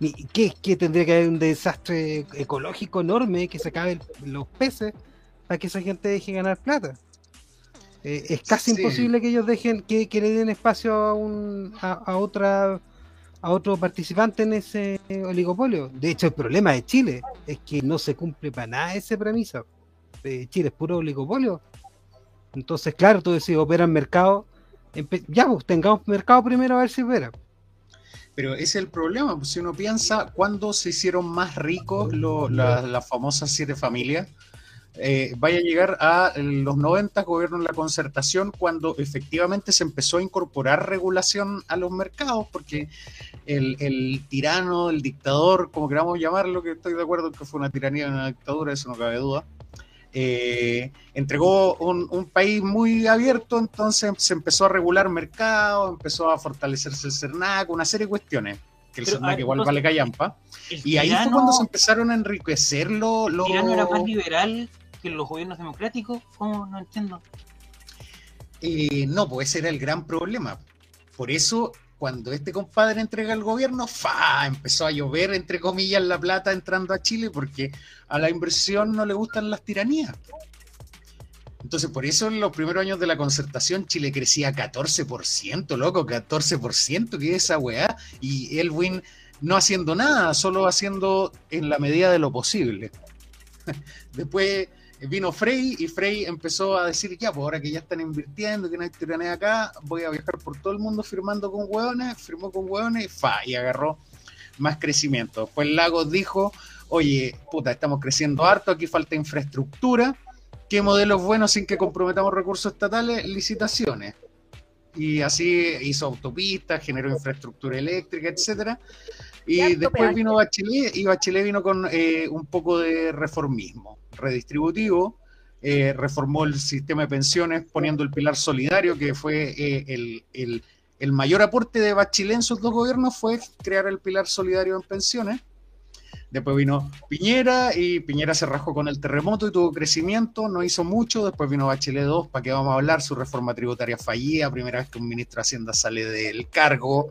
ni, ¿qué, ¿Qué tendría que haber un desastre ecológico enorme que se acaben los peces para que esa gente deje ganar plata? Eh, es casi imposible que ellos dejen que, le den espacio a, un, a, otra a otro participante en ese oligopolio. De hecho, el problema de Chile es que no se cumple para nada esa premisa. Eh, Chile es puro oligopolio. Entonces, claro, tú decís, operan mercado. Ya, pues tengamos mercado primero a ver si opera. Pero ese es el problema, pues, si uno piensa cuándo se hicieron más ricos las famosas siete familias, eh, vaya a llegar a los 90 gobierno en la concertación cuando efectivamente se empezó a incorporar regulación a los mercados porque el, tirano, el dictador, como queramos llamarlo, que estoy de acuerdo que fue una tiranía, una dictadura, eso no cabe duda, eh, entregó un, país muy abierto, entonces se empezó a regular mercados, empezó a fortalecerse el CERNAC, una serie de cuestiones que el CERNAC igual vale callampa. Y ahí fue cuando se empezaron a enriquecer los... ¿El tirano era más liberal los gobiernos democráticos? ¿Cómo? No entiendo. Eh, no, pues ese era el gran problema. Por eso, cuando este compadre entrega el gobierno, ¡fa! empezó a llover, entre comillas, la plata entrando a Chile, porque a la inversión no le gustan las tiranías. Entonces, por eso en los primeros años de la concertación, Chile crecía 14%, loco, 14%, que es esa weá, y Elwin no haciendo nada, solo haciendo en la medida de lo posible. Después vino Frey y Frey empezó a decir, ya, pues ahora que ya están invirtiendo, que no hay tiranía acá, voy a viajar por todo el mundo firmando con hueones, firmó con hueones y fa, y agarró más crecimiento. Después Lagos dijo, oye, puta, estamos creciendo harto, aquí falta infraestructura, ¿qué modelos buenos sin que comprometamos recursos estatales? Licitaciones. Y así hizo autopistas, generó infraestructura eléctrica, etcétera. Y después vino Bachelet y Bachelet vino con eh, un poco de reformismo redistributivo, eh, reformó el sistema de pensiones poniendo el pilar solidario, que fue eh, el, el, mayor aporte de Bachelet en sus dos gobiernos, fue crear el pilar solidario en pensiones. Después vino Piñera y Piñera se rajó con el terremoto y tuvo crecimiento, no hizo mucho. Después vino Bachelet 2, para qué vamos a hablar, su reforma tributaria fallida, primera vez que un ministro de Hacienda sale del cargo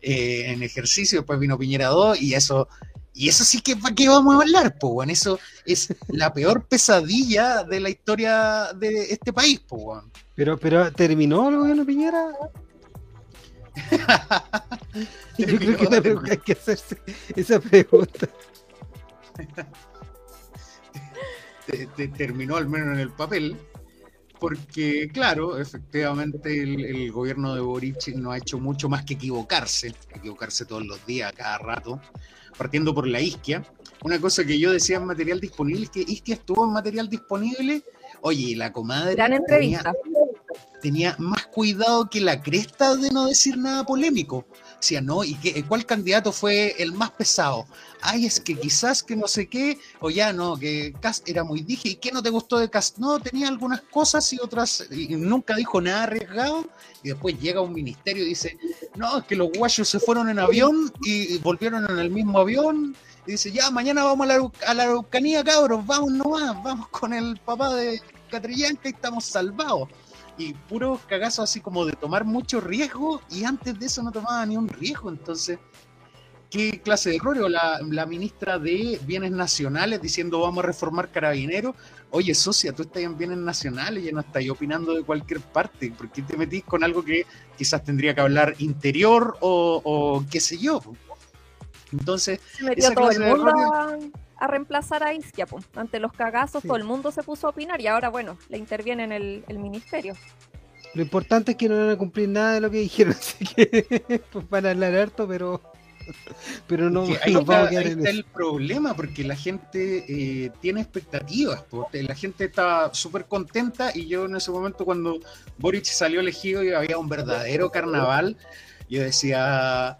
eh, en ejercicio. Después vino Piñera 2 y eso y eso sí que para qué vamos a hablar, po, Eso es la peor pesadilla de la historia de este país, po, Pero, pero ¿terminó el gobierno Piñera? Yo creo que, hay que hacerse esa pregunta. terminó al menos en el papel, porque claro, efectivamente el, el, gobierno de Boric no ha hecho mucho más que equivocarse, equivocarse todos los días, cada rato partiendo por la isquia. Una cosa que yo decía en material disponible es que isquia estuvo en material disponible. Oye, la comadre tenía, tenía, más cuidado que la cresta de no decir nada polémico. O sea, ¿no? ¿Y qué, cuál candidato fue el más pesado? Ay, es que quizás que no sé qué, o ya no, que Cast era muy dije, ¿y qué no te gustó de Cast? No, tenía algunas cosas y otras, y nunca dijo nada arriesgado, y después llega un ministerio y dice, no, es que los guayos se fueron en avión y volvieron en el mismo avión, y dice, ya, mañana vamos a la, a la Araucanía, cabros, vamos nomás, vamos con el papá de Catrillanca y estamos salvados y puros cagazos así como de tomar mucho riesgo y antes de eso no tomaba ni un riesgo. Entonces, qué clase de error? O la, la, ministra de Bienes Nacionales diciendo vamos a reformar carabineros. Oye, socia, tú estás en bienes nacionales y no estás opinando de cualquier parte. ¿Por qué te metís con algo que quizás tendría que hablar interior o, qué sé yo? Entonces, esa todo el mundo a, reemplazar a Isquia. Ante los cagazos, todo el mundo se puso a opinar y ahora, bueno, le interviene en el, el ministerio. Lo importante es que no van a cumplir nada de lo que dijeron, así que pues van a hablar harto, pero pero no, ahí está, el problema, porque la gente eh, tiene expectativas, la gente está súper contenta y yo en ese momento cuando Boric salió elegido y había un verdadero carnaval, yo decía,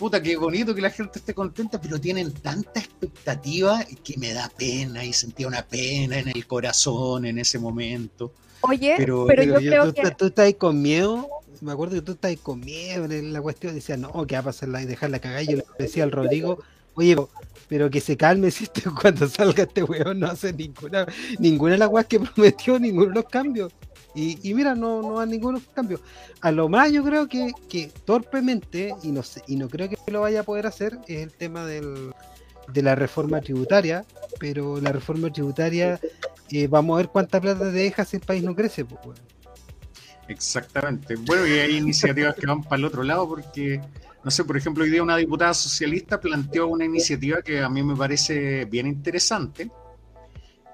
puta, qué bonito que la gente esté contenta, pero tienen tanta expectativa que me da pena y sentía una pena en el corazón en ese momento. Oye, pero, yo, creo que... ¿Tú estás ahí con miedo? Me acuerdo que tú estás ahí con miedo en la cuestión. Decía, no, que va a pasar y dejarla cagar. Yo le decía al Rodrigo, oye, pero que se calme si este, cuando salga este weón no hace ninguna ninguna de las que prometió, ninguno de los cambios. Y, mira, no, no hay ninguno cambio. A lo más yo creo que, que torpemente, y no sé, y no creo que lo vaya a poder hacer, es el tema del, de la reforma tributaria, pero la reforma tributaria eh, vamos a ver cuánta plata te deja si el país no crece. Pues, Exactamente. Bueno, y hay iniciativas que van para el otro lado porque, no sé, por ejemplo, hoy día una diputada socialista planteó una iniciativa que a mí me parece bien interesante,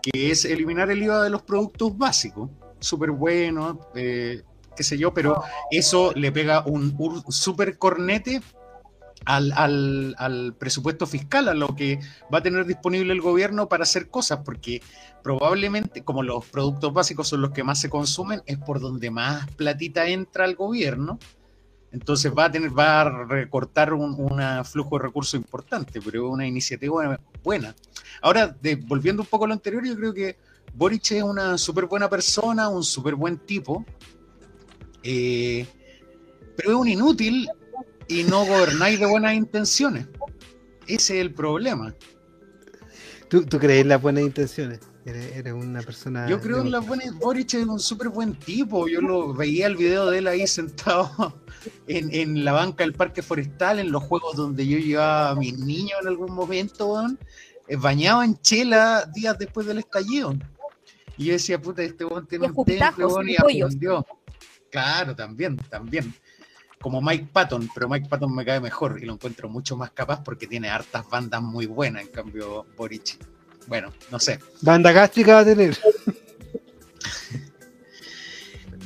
que es eliminar el IVA de los productos básicos. Súper bueno, eh, qué sé yo, pero eso le pega un, un súper cornete al, al, al, presupuesto fiscal, a lo que va a tener disponible el gobierno para hacer cosas, porque probablemente, como los productos básicos son los que más se consumen, es por donde más platita entra al gobierno. Entonces va a tener, va a recortar un flujo de recursos importante, pero es una iniciativa buena. Ahora, volviendo un poco a lo anterior, yo creo que Boric es una súper buena persona, un súper buen tipo, eh, pero es un inútil y no gobernáis de buenas intenciones. Ese es el problema. ¿Tú, tú crees en las buenas intenciones? Eres, una persona. Yo creo en las buenas. Boric es un súper buen tipo. Yo lo veía el video de él ahí sentado en, en, la banca del Parque Forestal, en los juegos donde yo llevaba a mis niños en algún momento, eh, bañado en chela días después del estallido. Y yo decía, puta, este weón tiene un templo y aprendió. Claro, también, también como Mike Patton, pero Mike Patton me cae mejor y lo encuentro mucho más capaz porque tiene hartas bandas muy buenas, en cambio Boric. Bueno, no sé. Banda gástrica va a tener.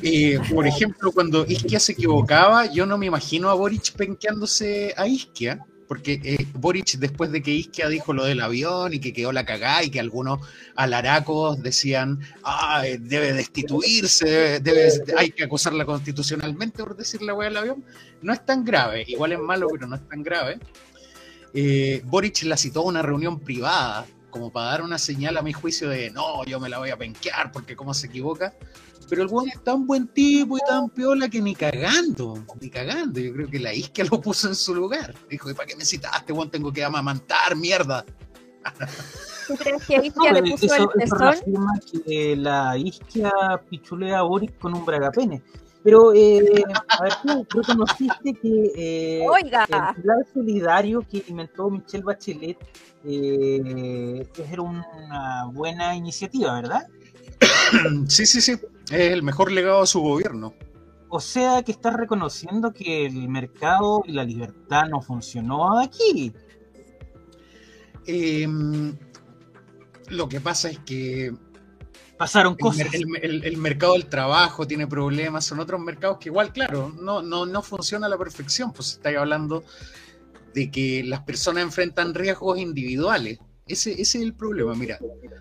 Eh, por ejemplo, cuando Isquia se equivocaba, yo no me imagino a Boric penqueándose a Isquia porque eh, Boric, después de que Isquia dijo lo del avión y que quedó la cagada y que algunos alaracos decían, ah, debe destituirse, hay que acusarla constitucionalmente por decir la wea del avión, no es tan grave, igual es malo, pero no es tan grave. Eh, Boric la citó a una reunión privada, como para dar una señal a mi juicio de, no, yo me la voy a penquear porque cómo se equivoca pero el weón es tan buen tipo y tan piola que ni cagando, ni cagando. Yo creo que la isquia lo puso en su lugar. Dijo, ¿y para qué me citaste, weón? Tengo que amamantar, mierda. ¿Tú crees que Isquia le puso el eso que la isquia pichulea a Boris con un bragapene. Pero, eh, a ver, tú conociste que eh, Oiga. el plan solidario que inventó Michelle Bachelet eh, era una buena iniciativa, ¿verdad? Sí, sí, sí. Es el mejor legado a su gobierno. O sea que estás reconociendo que el mercado y la libertad no funcionó aquí. Em, lo que pasa es que pasaron cosas. El, mercado del trabajo tiene problemas, son otros mercados que igual, claro, no, no, no funciona a la perfección, pues estáis hablando de que las personas enfrentan riesgos individuales. Ese, ese es el problema. Mira,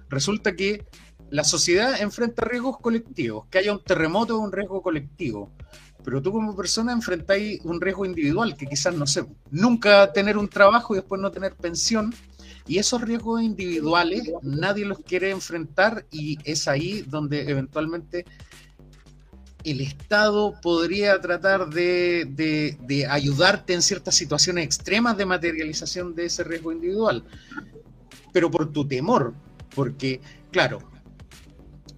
resulta que la sociedad enfrenta riesgos colectivos. Que haya un terremoto es un riesgo colectivo. Pero tú como persona enfrentáis un riesgo individual, que quizás, no sé, nunca tener un trabajo y después no tener pensión. Y esos riesgos individuales nadie los quiere enfrentar y es ahí donde eventualmente el Estado podría tratar de, de, ayudarte en ciertas situaciones extremas de materialización de ese riesgo individual. Pero por tu temor, porque, claro,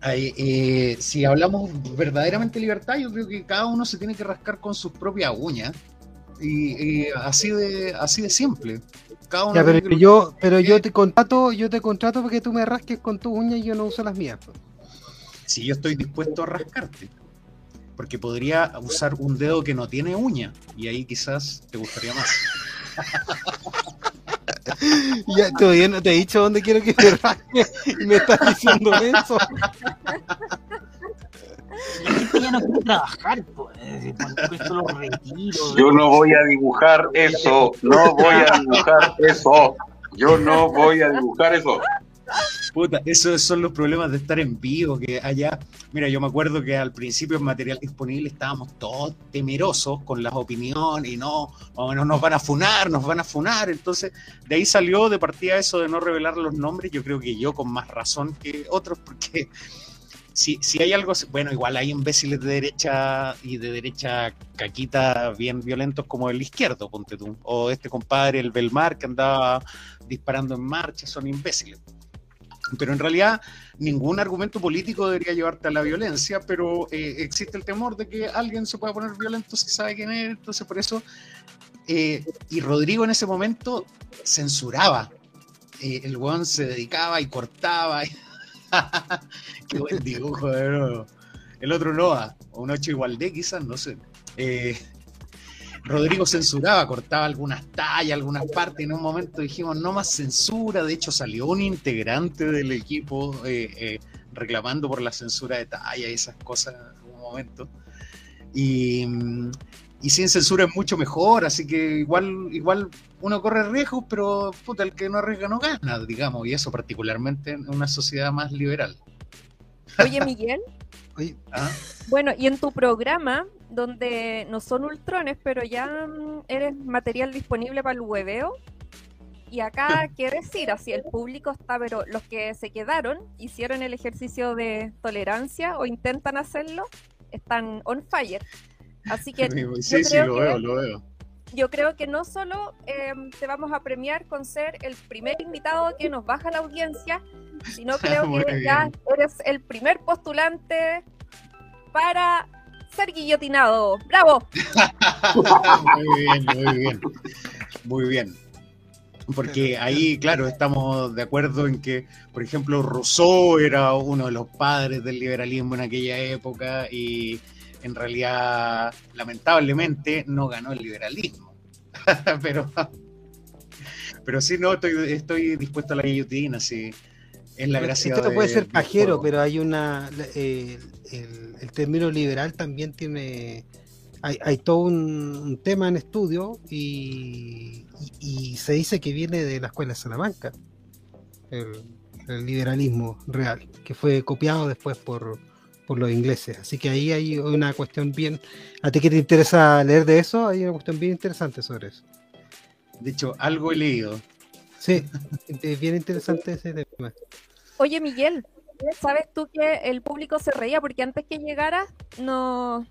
eh, si hablamos verdaderamente de libertad, yo creo que cada uno se tiene que rascar con sus propias uñas. Y, así de así de simple. pero yo, pero yo te contrato, yo te contrato porque tú me rasques con tus uñas y yo no uso las mías. Si yo estoy dispuesto a rascarte, porque podría usar un dedo que no tiene uña y ahí quizás te gustaría más. ya todavía no te he dicho dónde quiero que te rasque y me estás diciendo eso. ya no quiere trabajar, pues. Lo retiro, Yo no voy a dibujar eso, no voy a dibujar eso. Yo no voy a dibujar eso. Puta, esos son los problemas de estar en vivo, que allá, mira, yo me acuerdo que al principio en material disponible estábamos todos temerosos con las opiniones y no, o no nos van a funar, nos van a funar, entonces de ahí salió de partida eso de no revelar los nombres, yo creo que yo con más razón que otros, porque si, si hay algo, bueno, igual hay imbéciles de derecha y de derecha caquita bien violentos como el izquierdo, ponte tú, o este compadre, el Belmar, que andaba disparando en marcha, son imbéciles pero en realidad ningún argumento político debería llevarte a la violencia, pero eh, existe el temor de que alguien se pueda poner violento si sabe quién es, entonces por eso, eh, y Rodrigo en ese momento censuraba, eh, el weón se dedicaba y cortaba, qué buen dibujo, de el otro Noah, o un ocho igual de quizás, no sé. Rodrigo censuraba, cortaba algunas tallas, algunas partes, y en un momento dijimos, no más censura, de hecho salió un integrante del equipo eh, eh, reclamando por la censura de talla y esas cosas en un momento. Y, sin censura es mucho mejor, así que igual, igual uno corre riesgos, pero puta, el que no arriesga no gana, digamos, y eso particularmente en una sociedad más liberal. Oye, Miguel. ¿Ah? Bueno, y en tu programa donde no son ultrones, pero ya mm, eres material disponible para el hueveo. Y acá, ¿qué decir? Así el público está, pero los que se quedaron, hicieron el ejercicio de tolerancia o intentan hacerlo, están on fire. Así que. Sí, sí, lo veo, lo veo. Yo creo que no solo em, te vamos a premiar con ser el primer invitado que nos baja la audiencia, sino creo que ya eres el primer postulante para ser guillotinado. ¡Bravo! muy bien, muy bien. Muy bien. Porque ahí, claro, estamos de acuerdo en que, por ejemplo, Rousseau era uno de los padres del liberalismo en aquella época y en realidad, lamentablemente, no ganó el liberalismo. pero, pero sí, no, estoy, estoy dispuesto a la guillotina, sí. Es la gracia. Esto puede ser pajero, pero hay una. Eh, el, término liberal también tiene. Hay, todo un, tema en estudio y, se dice que viene de la escuela de Salamanca, el, liberalismo real, que fue copiado después por, por los ingleses. Así que ahí hay una cuestión bien. ¿A ti que te interesa leer de eso? Hay una cuestión bien interesante sobre eso. De hecho, algo he leído. Sí, es bien interesante ese tema. Oye, Miguel, ¿sabes tú que el público se reía porque antes que llegara nos,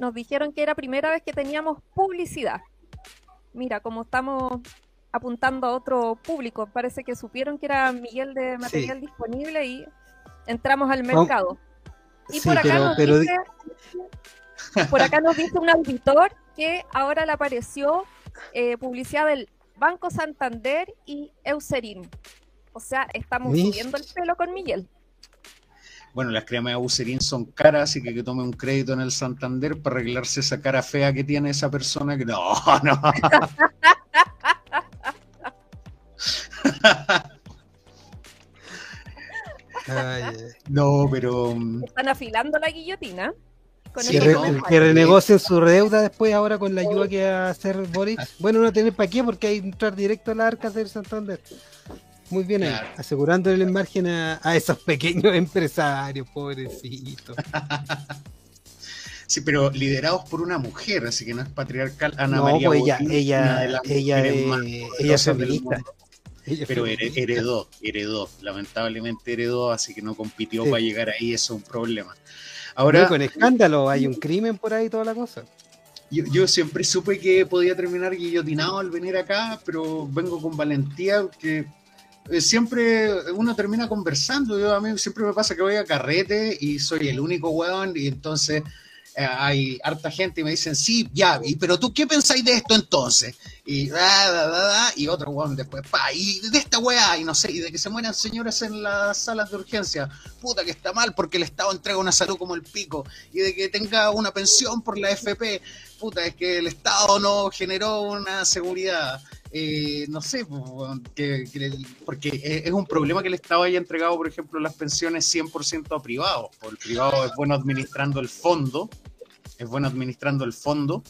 nos dijeron que era primera vez que teníamos publicidad? Mira, como estamos apuntando a otro público, parece que supieron que era Miguel de material disponible y entramos al mercado. Y por, acá nos Dice, por acá nos dice un auditor que ahora le apareció eh, publicidad del Banco Santander y Eucerin. O sea, estamos subiendo el pelo con Miguel. Bueno, las cremas de Bucerín son caras, así que que tome un crédito en el Santander para arreglarse esa cara fea que tiene esa persona. Que no, no. no, pero. Mm, Están afilando la guillotina. que, renegocien su deuda después ahora con la ayuda que va a hacer Boris. Bueno, no tener para qué porque hay que entrar directo a la arca del Santander. Muy bien ahí, asegurándole el margen a, esos pequeños empresarios, pobrecitos. Sí, pero liderados por una mujer, así que no es patriarcal. Ana no, María pues ella, ella, ella, ella es feminista. pero heredó, heredó, lamentablemente heredó, así que no compitió para llegar ahí, eso es un problema. Ahora, con escándalo, hay un crimen por ahí, toda la cosa. Yo, yo, siempre supe que podía terminar guillotinado al venir acá, pero vengo con valentía, que eh, siempre uno termina conversando. Yo a mí siempre me pasa que voy a carrete y soy el único weón y entonces eh, hay harta gente y me dicen, sí, ya, y, pero tú qué pensáis de esto entonces? Y, y otro weón después, pa, y de esta weá, y no sé, y de que se mueran señores en las salas de urgencia, puta que está mal porque el Estado entrega una salud como el pico, y de que tenga una pensión por la FP, puta, es que el Estado no generó una seguridad. Eh, no sé, que, porque es un problema que el Estado haya entregado, por ejemplo, las pensiones 100% a privados. El privado es bueno administrando el fondo, es bueno administrando el fondo,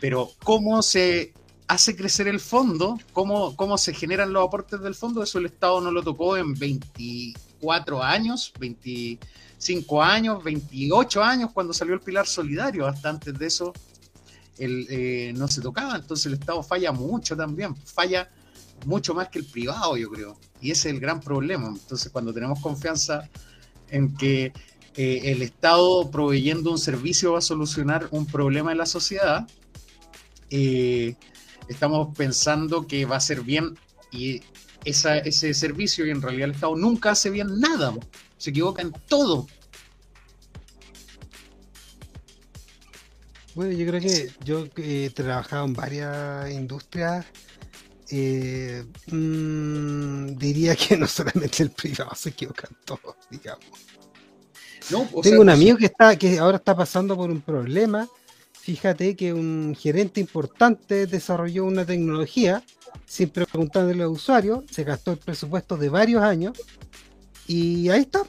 pero cómo se hace crecer el fondo, cómo, cómo se generan los aportes del fondo, eso el Estado no lo tocó en 24 años, 25 años, 28 años cuando salió el pilar solidario, hasta antes de eso el, eh, no se tocaba, entonces el Estado falla mucho también, falla mucho más que el privado, yo creo, y ese es el gran problema. Entonces, cuando tenemos confianza en que eh, el Estado proveyendo un servicio va a solucionar un problema en la sociedad, eh, estamos pensando que va a ser bien y ese servicio y en realidad el Estado nunca hace bien nada, se equivoca en todo. Bueno, yo creo que yo he trabajado en varias industrias. Eh, mm, diría que no solamente el privado se equivocan todos, digamos. Tengo un amigo que está que ahora está pasando por un problema. Fíjate que un gerente importante desarrolló una tecnología sin preguntarle a los usuarios, se gastó el presupuesto de varios años y ahí está,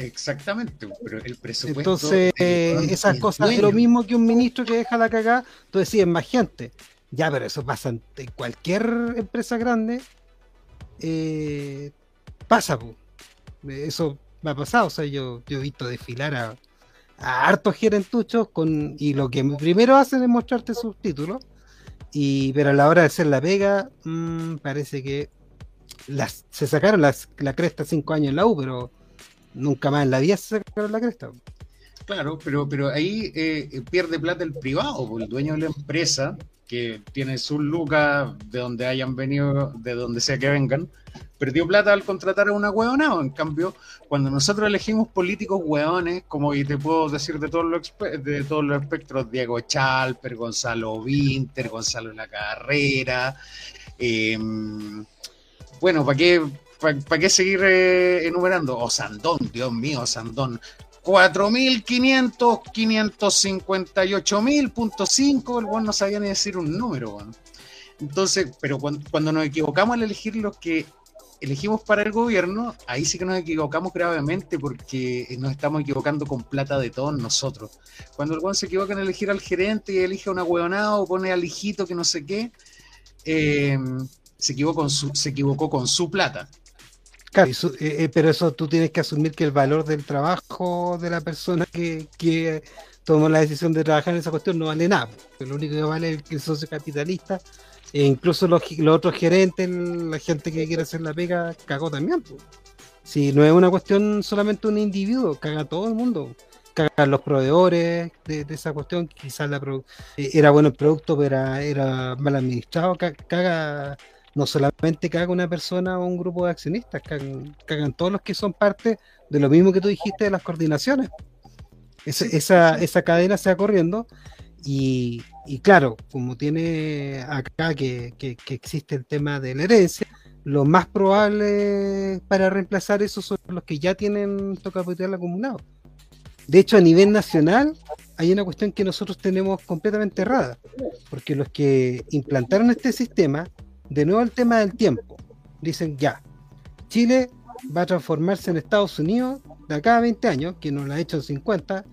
Exactamente, pero el presupuesto. Entonces, esas cosas es lo mismo que un ministro que deja la cagada, tú decís, más gente. Ya, pero eso pasa en cualquier empresa grande. Eh, pasa, eso me ha pasado. O sea, yo, yo he visto desfilar a, hartos gerentuchos con, y lo que primero hacen es mostrarte sus títulos. Y, pero a la hora de hacer la pega, mm, parece que las, se sacaron las, la cresta cinco años en la U, pero nunca más en la vida se sacaron la cresta. Claro, pero, pero ahí eh, pierde plata el privado, el dueño de la empresa, que tiene sus lucas de donde hayan venido, de donde sea que vengan, perdió plata al contratar a una hueonada. En cambio, cuando nosotros elegimos políticos hueones, como y te puedo decir de todos los, de todos los espectros, Diego Chalper, Gonzalo Winter, Gonzalo La Carrera, em, bueno, ¿para qué ¿Para qué seguir eh, enumerando? O Sandón, Dios mío, Sandón. 4.500, 558.000.5, el bueno no sabía ni decir un número, Entonces, pero cuando, nos equivocamos al elegir los que elegimos para el gobierno, ahí sí que nos equivocamos gravemente porque nos estamos equivocando con plata de todos nosotros. Cuando el buen se equivoca en elegir al gerente y elige a una hueonada o pone al hijito que no sé qué, eh, se, equivocó con su, se equivocó con su plata. Claro, eh, eh, pero eso tú tienes que asumir que el valor del trabajo de la persona que, que tomó la decisión de trabajar en esa cuestión no vale nada. lo único que vale es el socio capitalista. E incluso los, otros gerentes, la gente que quiere hacer la pega, cagó también. Si no es una cuestión solamente un individuo, caga todo el mundo. Cagan los proveedores de, esa cuestión, quizás la eh, era bueno el producto, pero era, era mal administrado, caga no solamente caga una persona o un grupo de accionistas, cagan, todos los que son parte de lo mismo que tú dijiste de las coordinaciones. esa, esa, cadena se va corriendo y, claro, como tiene acá que, existe el tema de la herencia, lo más probable para reemplazar eso son los que ya tienen capital acumulado. De hecho, a nivel nacional hay una cuestión que nosotros tenemos completamente errada, porque los que implantaron este sistema de nuevo el tema del tiempo. Dicen ya, Chile va a transformarse en Estados Unidos de acá a 20 años, que no lo ha hecho en 50,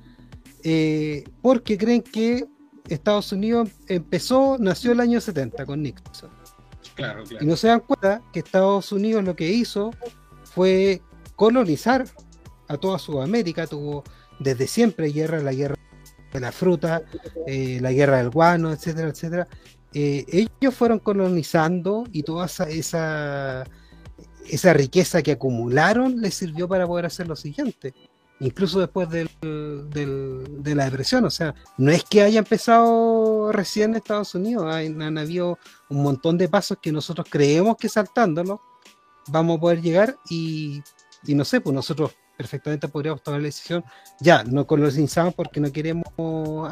eh, porque creen que Estados Unidos empezó, nació el año 70 con Nixon. Claro, claro. Y no se dan cuenta que Estados Unidos lo que hizo fue colonizar a toda Sudamérica, tuvo desde siempre guerra, la guerra de la fruta, eh, la guerra del guano, etcétera, etcétera. Eh, ellos fueron colonizando y toda esa, esa, riqueza que acumularon les sirvió para poder hacer lo siguiente, incluso después del, de la depresión. O sea, no es que haya empezado recién en Estados Unidos, han, habido un montón de pasos que nosotros creemos que saltándolos vamos a poder llegar y, y no sé, pues nosotros perfectamente podríamos tomar la decisión, ya, no colonizamos porque no queremos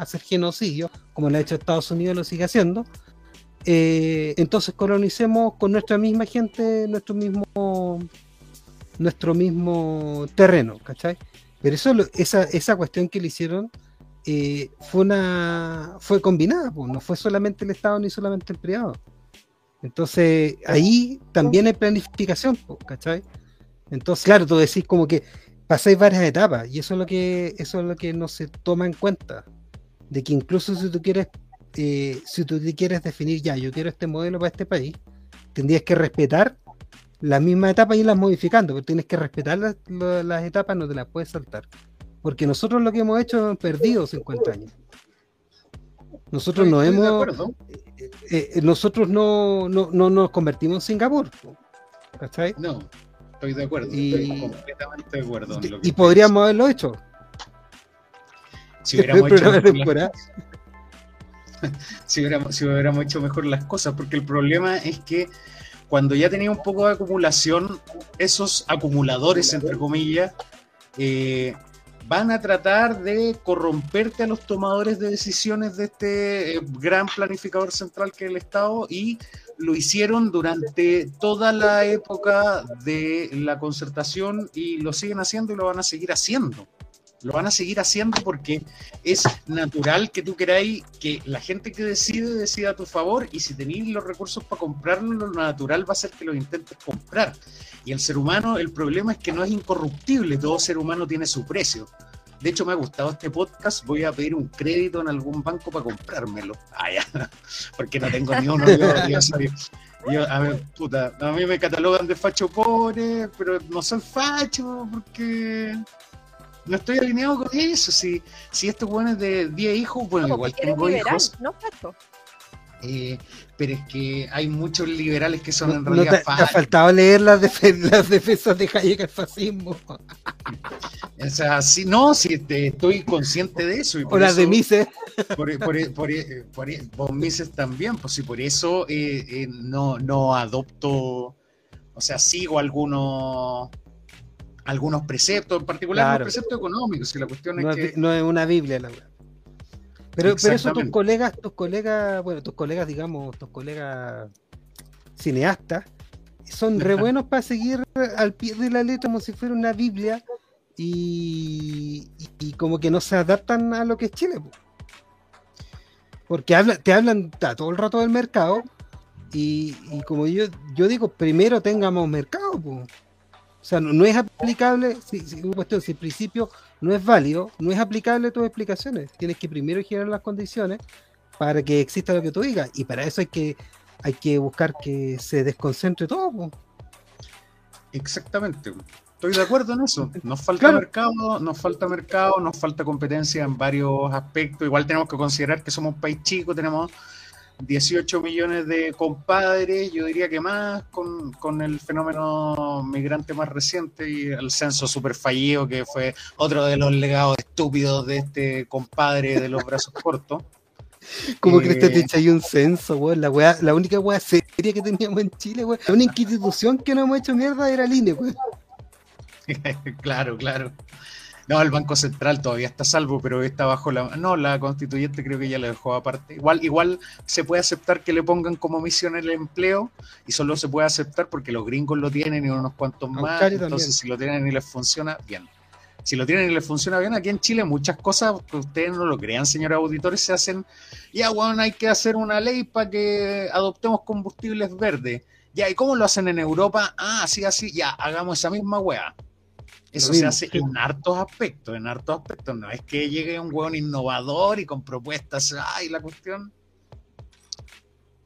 hacer genocidio, como lo ha hecho Estados Unidos lo sigue haciendo, eh, entonces colonicemos con nuestra misma gente, nuestro mismo, nuestro mismo terreno, ¿cachai? Pero eso, esa, esa cuestión que le hicieron eh, fue una fue combinada, pues, no fue solamente el Estado ni solamente el privado. Entonces, ahí también hay planificación, ¿cachai? Entonces, claro, tú decís como que pasáis varias etapas, y eso es lo que, eso es lo que no se toma en cuenta. De que incluso si tú quieres, eh, si tú quieres definir ya, yo quiero este modelo para este país, tendrías que respetar las mismas etapas y irlas modificando, porque tienes que respetar las, las etapas, no te las puedes saltar. Porque nosotros lo que hemos hecho hemos perdido 50 años. Nosotros no hemos. Eh, eh, nosotros no, no, no, nos convertimos en Singapur. ¿Cachai? No, estoy de acuerdo. Y, estoy completamente de acuerdo. y podríamos haberlo hecho. Si hubiéramos, hecho mejor si, hubiéramos, si hubiéramos hecho mejor las cosas, porque el problema es que cuando ya tenía un poco de acumulación, esos acumuladores, entre comillas, eh, van a tratar de corromperte a los tomadores de decisiones de este eh, gran planificador central que es el Estado y lo hicieron durante toda la época de la concertación y lo siguen haciendo y lo van a seguir haciendo. Lo van a seguir haciendo porque es natural que tú queráis que la gente que decide decida a tu favor y si tenéis los recursos para comprarlo, lo natural va a ser que lo intentes comprar. Y el ser humano, el problema es que no es incorruptible, todo ser humano tiene su precio. De hecho, me ha gustado este podcast. Voy a pedir un crédito en algún banco para comprármelo. Ah, ya. Porque no tengo ni uno. Yo, a ver, puta, a mí me catalogan de facho pobre, pero no soy facho porque no estoy alineado con eso. Si, si estos buenos de 10 hijos, bueno, igual tengo hijos. No facho. Eh, pero es que hay muchos liberales que son en realidad te, ha faltado leer las, defensas de Hayek al fascismo. o sea, si, no, si estoy consciente de eso. Y por o las de Mises. Por, por, por, Mises también, pues sí, por eso eh, eh, no, no adopto, o sea, sigo algunos algunos preceptos, en particular los preceptos económicos, y la cuestión es que... No es una Biblia, la verdad. Pero, pero eso tus colegas, tus colegas, bueno, tus colegas, digamos, tus colegas cineastas, son re buenos para seguir al pie de la letra como si fuera una Biblia y, como que no se adaptan a lo que es Chile. Porque te hablan todo el rato del mercado y, como yo, yo digo, primero tengamos mercado. O sea, no, es aplicable, si, si, cuestión, si el principio no es válido, no es aplicable tus explicaciones. Tienes que primero generar las condiciones para que exista lo que tú digas. Y para eso hay que, hay que buscar que se desconcentre todo. Exactamente. Estoy de acuerdo en eso. Nos falta mercado, nos falta mercado, nos falta competencia en varios aspectos. Igual tenemos que considerar que somos un país chico, tenemos 18 millones de compadres, yo diría que más, con, el fenómeno migrante más reciente y el censo super fallido, que fue otro de los legados estúpidos de este compadre de los brazos cortos. ¿Cómo crees que te eh, hay un censo, weón? La, la única weá seria que teníamos en Chile, weón. La única institución que no hemos hecho mierda era el INE, weón. claro, claro. No, el Banco Central todavía está salvo, pero está bajo la... No, la constituyente creo que ya lo dejó aparte. Igual, igual se puede aceptar que le pongan como misión el empleo y solo se puede aceptar porque los gringos lo tienen y unos cuantos más. Entonces, si lo tienen y les funciona, bien. Si lo tienen y les funciona bien, aquí en Chile muchas cosas que ustedes no lo crean, señores auditores, se hacen, ya, bueno, hay que hacer una ley para que adoptemos combustibles verdes. Ya, ¿y cómo lo hacen en Europa? Ah, así, así, ya, hagamos esa misma weá. Eso se hace en hartos aspectos, en hartos aspectos. No es que llegue un hueón innovador y con propuestas, ay, la cuestión.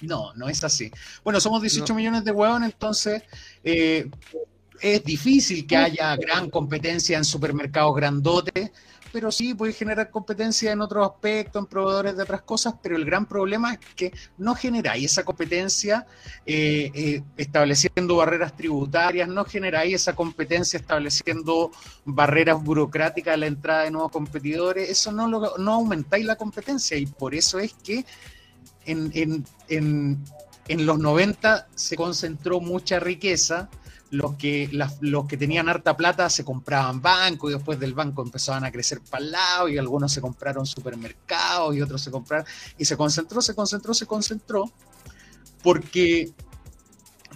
No, no es así. Bueno, somos 18 millones de hueón, entonces eh, es difícil que haya gran competencia en supermercados grandotes pero sí puede generar competencia en otros aspectos, en proveedores de otras cosas, pero el gran problema es que no generáis esa competencia eh, eh, estableciendo barreras tributarias, no generáis esa competencia estableciendo barreras burocráticas a la entrada de nuevos competidores, eso no, lo, no aumentáis la competencia y por eso es que en, en, en, los 90 se concentró mucha riqueza los que, los que tenían harta plata se compraban banco y después del banco empezaban a crecer para el lado y algunos se compraron supermercados y otros se compraron y se concentró, se concentró, se concentró porque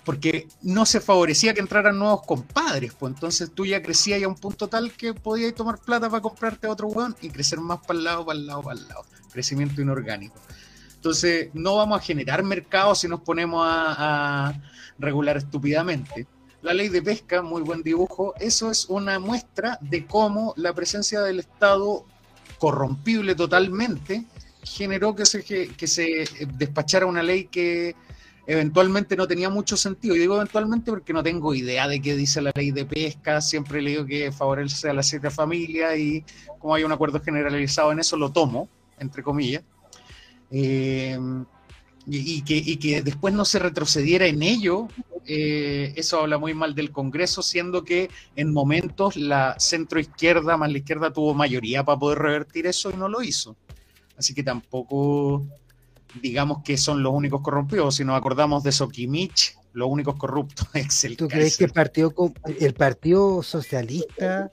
porque no se favorecía que entraran nuevos compadres, pues entonces tú ya crecías a un punto tal que podías tomar plata para comprarte otro hueón y crecer más para el lado, para el lado, para el lado. Crecimiento inorgánico. Entonces, no vamos a generar mercado si nos ponemos a, a regular estúpidamente la ley de pesca, muy buen dibujo, eso es una muestra de cómo la presencia del Estado corrompible totalmente generó que se, que se despachara una ley que eventualmente no tenía mucho sentido. Y digo eventualmente porque no tengo idea de qué dice la ley de pesca, siempre le digo que favorece a las siete familias y como hay un acuerdo generalizado en eso, lo tomo, entre comillas. Eh, y, que, y, que, después no se retrocediera en ello, eh, eso habla muy mal del Congreso, siendo que en momentos la centro izquierda más la izquierda tuvo mayoría para poder revertir eso y no lo hizo. Así que tampoco digamos que son los únicos corrompidos, si nos acordamos de Sokimich, los únicos corruptos es el ¿Tú crees que el partido, el partido socialista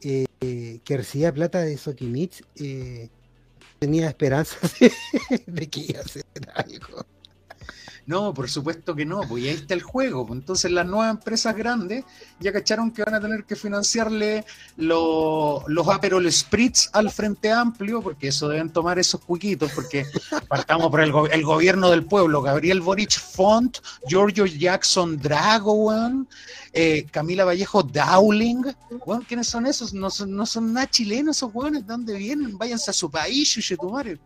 eh, que recibía plata de Sokimich eh, tenía esperanzas de, que iba a hacer algo. No, por supuesto que no, pues ahí está el juego. Pues entonces las nuevas empresas grandes ya cacharon que van a tener que financiarle los Aperol Spritz al Frente Amplio, porque eso deben tomar esos cuiquitos, porque partamos por el, gobierno del pueblo, Gabriel Boric Font, Giorgio Jackson Drago, eh, Camila Vallejo Dowling, ¿quiénes son esos? No son, no son nada chilenos esos weones, ¿de dónde vienen? Váyanse a su país, chuchetumare.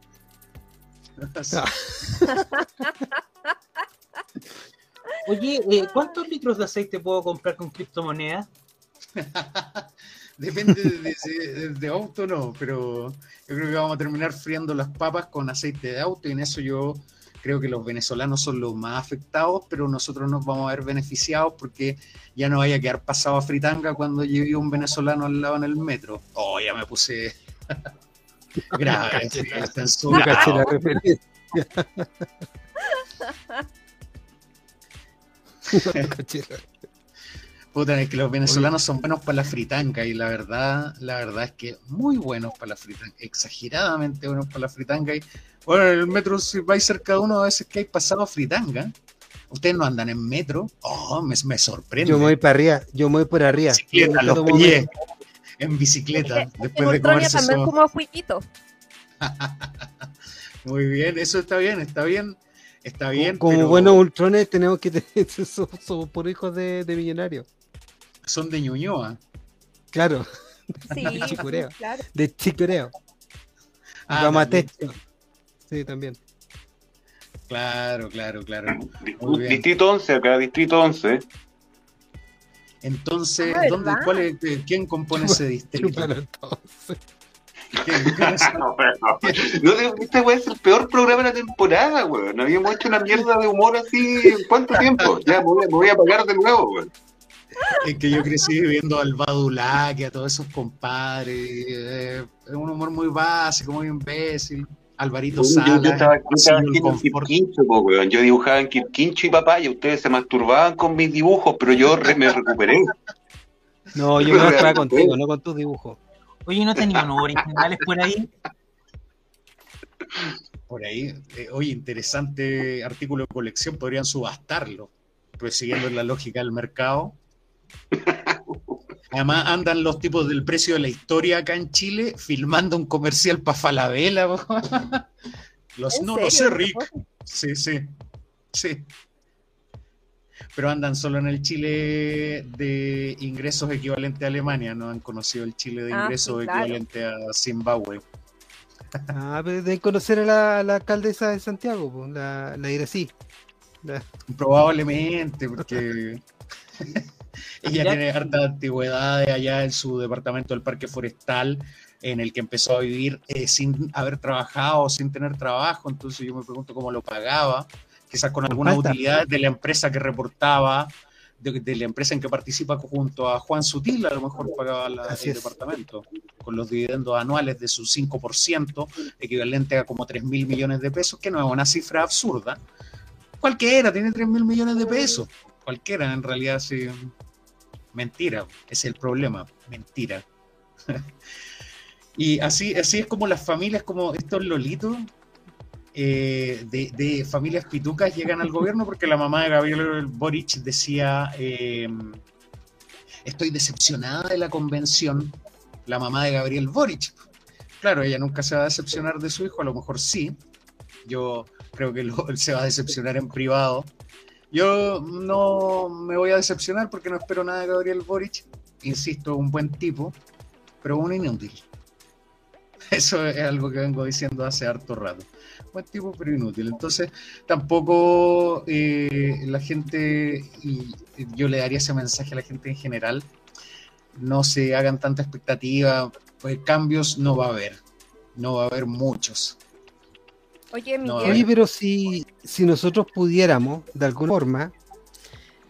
Oye, eh, ¿cuántos litros de aceite puedo comprar con criptomonedas? Depende de, auto, no, pero yo creo que vamos a terminar friando las papas con aceite de auto y en eso yo creo que los venezolanos son los más afectados, pero nosotros nos vamos a ver beneficiados porque ya no vaya a quedar pasado a fritanga cuando lleve un venezolano al lado en el metro. Oh, ya me puse grave, Puta, es que los venezolanos son buenos para la fritanga y la verdad, la verdad es que muy buenos para la fritanga, exageradamente buenos para la fritanga. Y bueno, en el metro, si vais cerca de uno, a veces que hay pasado fritanga. Ustedes no andan en metro. Oh, me, sorprende. Yo me voy para arriba, yo me voy por arriba. Los pillé en bicicleta. después de comerse también como Muy bien, eso está bien, está bien. Está bien. Como, buenos ultrones tenemos que tener, somos, por hijos de, millonarios. Son de Ñuñoa. Claro. Sí, de Chicureo. De Chicureo. Ah, Sí, también. Claro, claro, claro. Distrito 11, acá, Distrito 11. Entonces, ah, ¿dónde, cuál es, ¿quién compone ese distrito? no, este weón es el peor programa de la temporada, weón. No habíamos hecho una mierda de humor así en cuánto tiempo. Ya me voy, a pagar de nuevo, weón. Es que yo crecí viendo al Badulaque, a todos esos compadres. Eh, es un humor muy básico, muy imbécil. Alvarito Sala. Yo, estaba, en yo dibujaba en Kirquincho y papá, y ustedes se masturbaban con mis dibujos, pero yo me recuperé. No, yo me masturbaba contigo, no con tus dibujos. Oye, ¿no tenían unos originales por ahí? Por ahí, eh, oye, interesante artículo de colección, podrían subastarlo, pues siguiendo la lógica del mercado. Además andan los tipos del precio de la historia acá en Chile filmando un comercial para Falabella. los, no, no sé, Rick. Sí, sí. Sí pero andan solo en el Chile de ingresos equivalente a Alemania, no han conocido el Chile de ah, ingresos equivalente a Zimbabue. Ah, pero deben conocer a la, alcaldesa de Santiago, la, la Irací. Probablemente, porque ella tiene harta antigüedad allá en su departamento del Parque Forestal, en el que empezó a vivir eh, sin haber trabajado, sin tener trabajo, entonces yo me pregunto cómo lo pagaba quizás con alguna utilidad de la empresa que reportaba, de, la empresa en que participa junto a Juan Sutil, a lo mejor pagaba la, el departamento, con los dividendos anuales de su 5%, equivalente a como 3 mil millones de pesos, que no es una cifra absurda. Cualquiera tiene 3 mil millones de pesos. cualquiera en realidad sí. Mentira, es el problema, mentira. y así, así es como las familias, como estos lolitos eh, de, familias pitucas llegan al gobierno porque la mamá de Gabriel Boric decía, em, estoy decepcionada de la convención, la mamá de Gabriel Boric. Claro, ella nunca se va a decepcionar de su hijo, a lo mejor sí. Yo creo que él se va a decepcionar en privado. Yo no me voy a decepcionar porque no espero nada de Gabriel Boric. Insisto, un buen tipo, pero un inútil. Eso es algo que vengo diciendo hace harto rato. Buen tipo, pero inútil. Entonces, tampoco eh, la gente, y yo le daría ese mensaje a la gente en general, no se hagan tanta expectativa, pues cambios no va a haber, no va a haber muchos. Oye, Miguel. pero si, si nosotros pudiéramos, de alguna forma,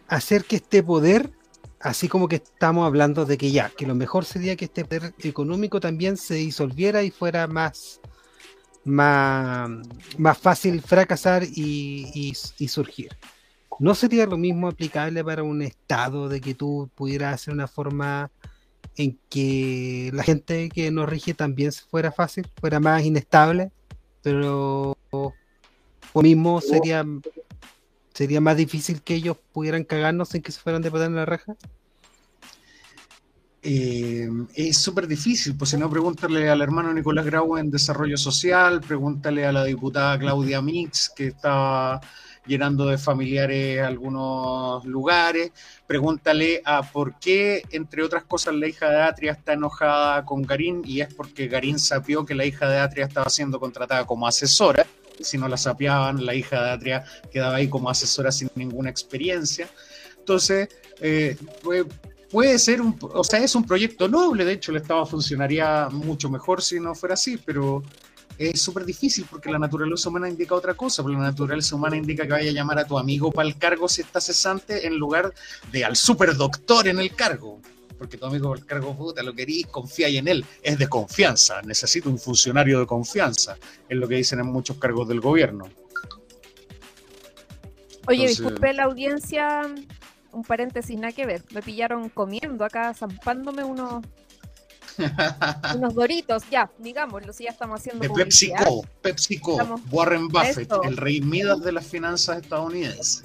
hacer que este poder, así como que estamos hablando de que ya, que lo mejor sería que este poder económico también se disolviera y fuera más, más, más fácil fracasar y, y, surgir. ¿No sería lo mismo aplicable para un estado de que tú pudieras hacer una forma en que la gente que nos rige también fuera fácil, fuera más inestable? Pero lo mismo sería sería más difícil que ellos pudieran cagarnos en que se fueran de patar en la raja. Eh, es súper difícil, pues si no, pregúntale al hermano Nicolás Grau en Desarrollo Social, pregúntale a la diputada Claudia Mix, que está llenando de familiares algunos lugares. Pregúntale a por qué, entre otras cosas, la hija de Atria está enojada con Garín y es porque Garín sapió que la hija de Atria estaba siendo contratada como asesora. Si no la sapeaban, la hija de Atria quedaba ahí como asesora sin ninguna experiencia. Entonces, eh, puede ser un, o sea, es un proyecto noble, de hecho el Estado funcionaría mucho mejor si no fuera así, pero es súper difícil porque la naturaleza humana indica otra cosa, porque la naturaleza humana indica que vaya a llamar a tu amigo para el cargo si está cesante en lugar de al superdoctor en el cargo. Porque tu amigo para el cargo, puta, lo querís, confías en él. Es de confianza, necesito un funcionario de confianza, es lo que dicen en muchos cargos del gobierno. Oye, disculpe la audiencia, un paréntesis, nada que ver. Me pillaron comiendo acá, zampándome unos unos doritos, ya, digámoslo, si ya estamos haciendo. De PepsiCo, PepsiCo, Warren Buffett, el rey Midas de las finanzas estadounidenses.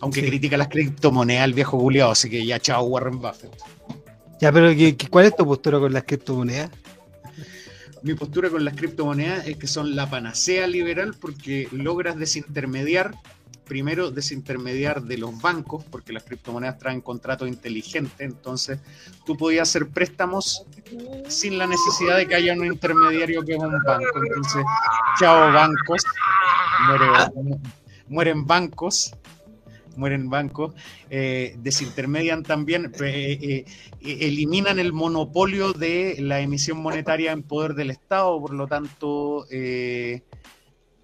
Aunque critica las criptomonedas el viejo Juliado, así que ya chao Warren Buffett. Ya, pero ¿cuál es tu postura con las criptomonedas? Mi postura con las criptomonedas es que son la panacea liberal porque logras desintermediar primero desintermediar de los bancos, porque las criptomonedas traen contratos inteligentes, entonces tú podías hacer préstamos sin la necesidad de que haya un intermediario que es un banco. Entonces, chao bancos, mueren bancos, mueren bancos, eh, desintermedian también, eh, eh, eliminan el monopolio de la emisión monetaria en poder del Estado, por lo tanto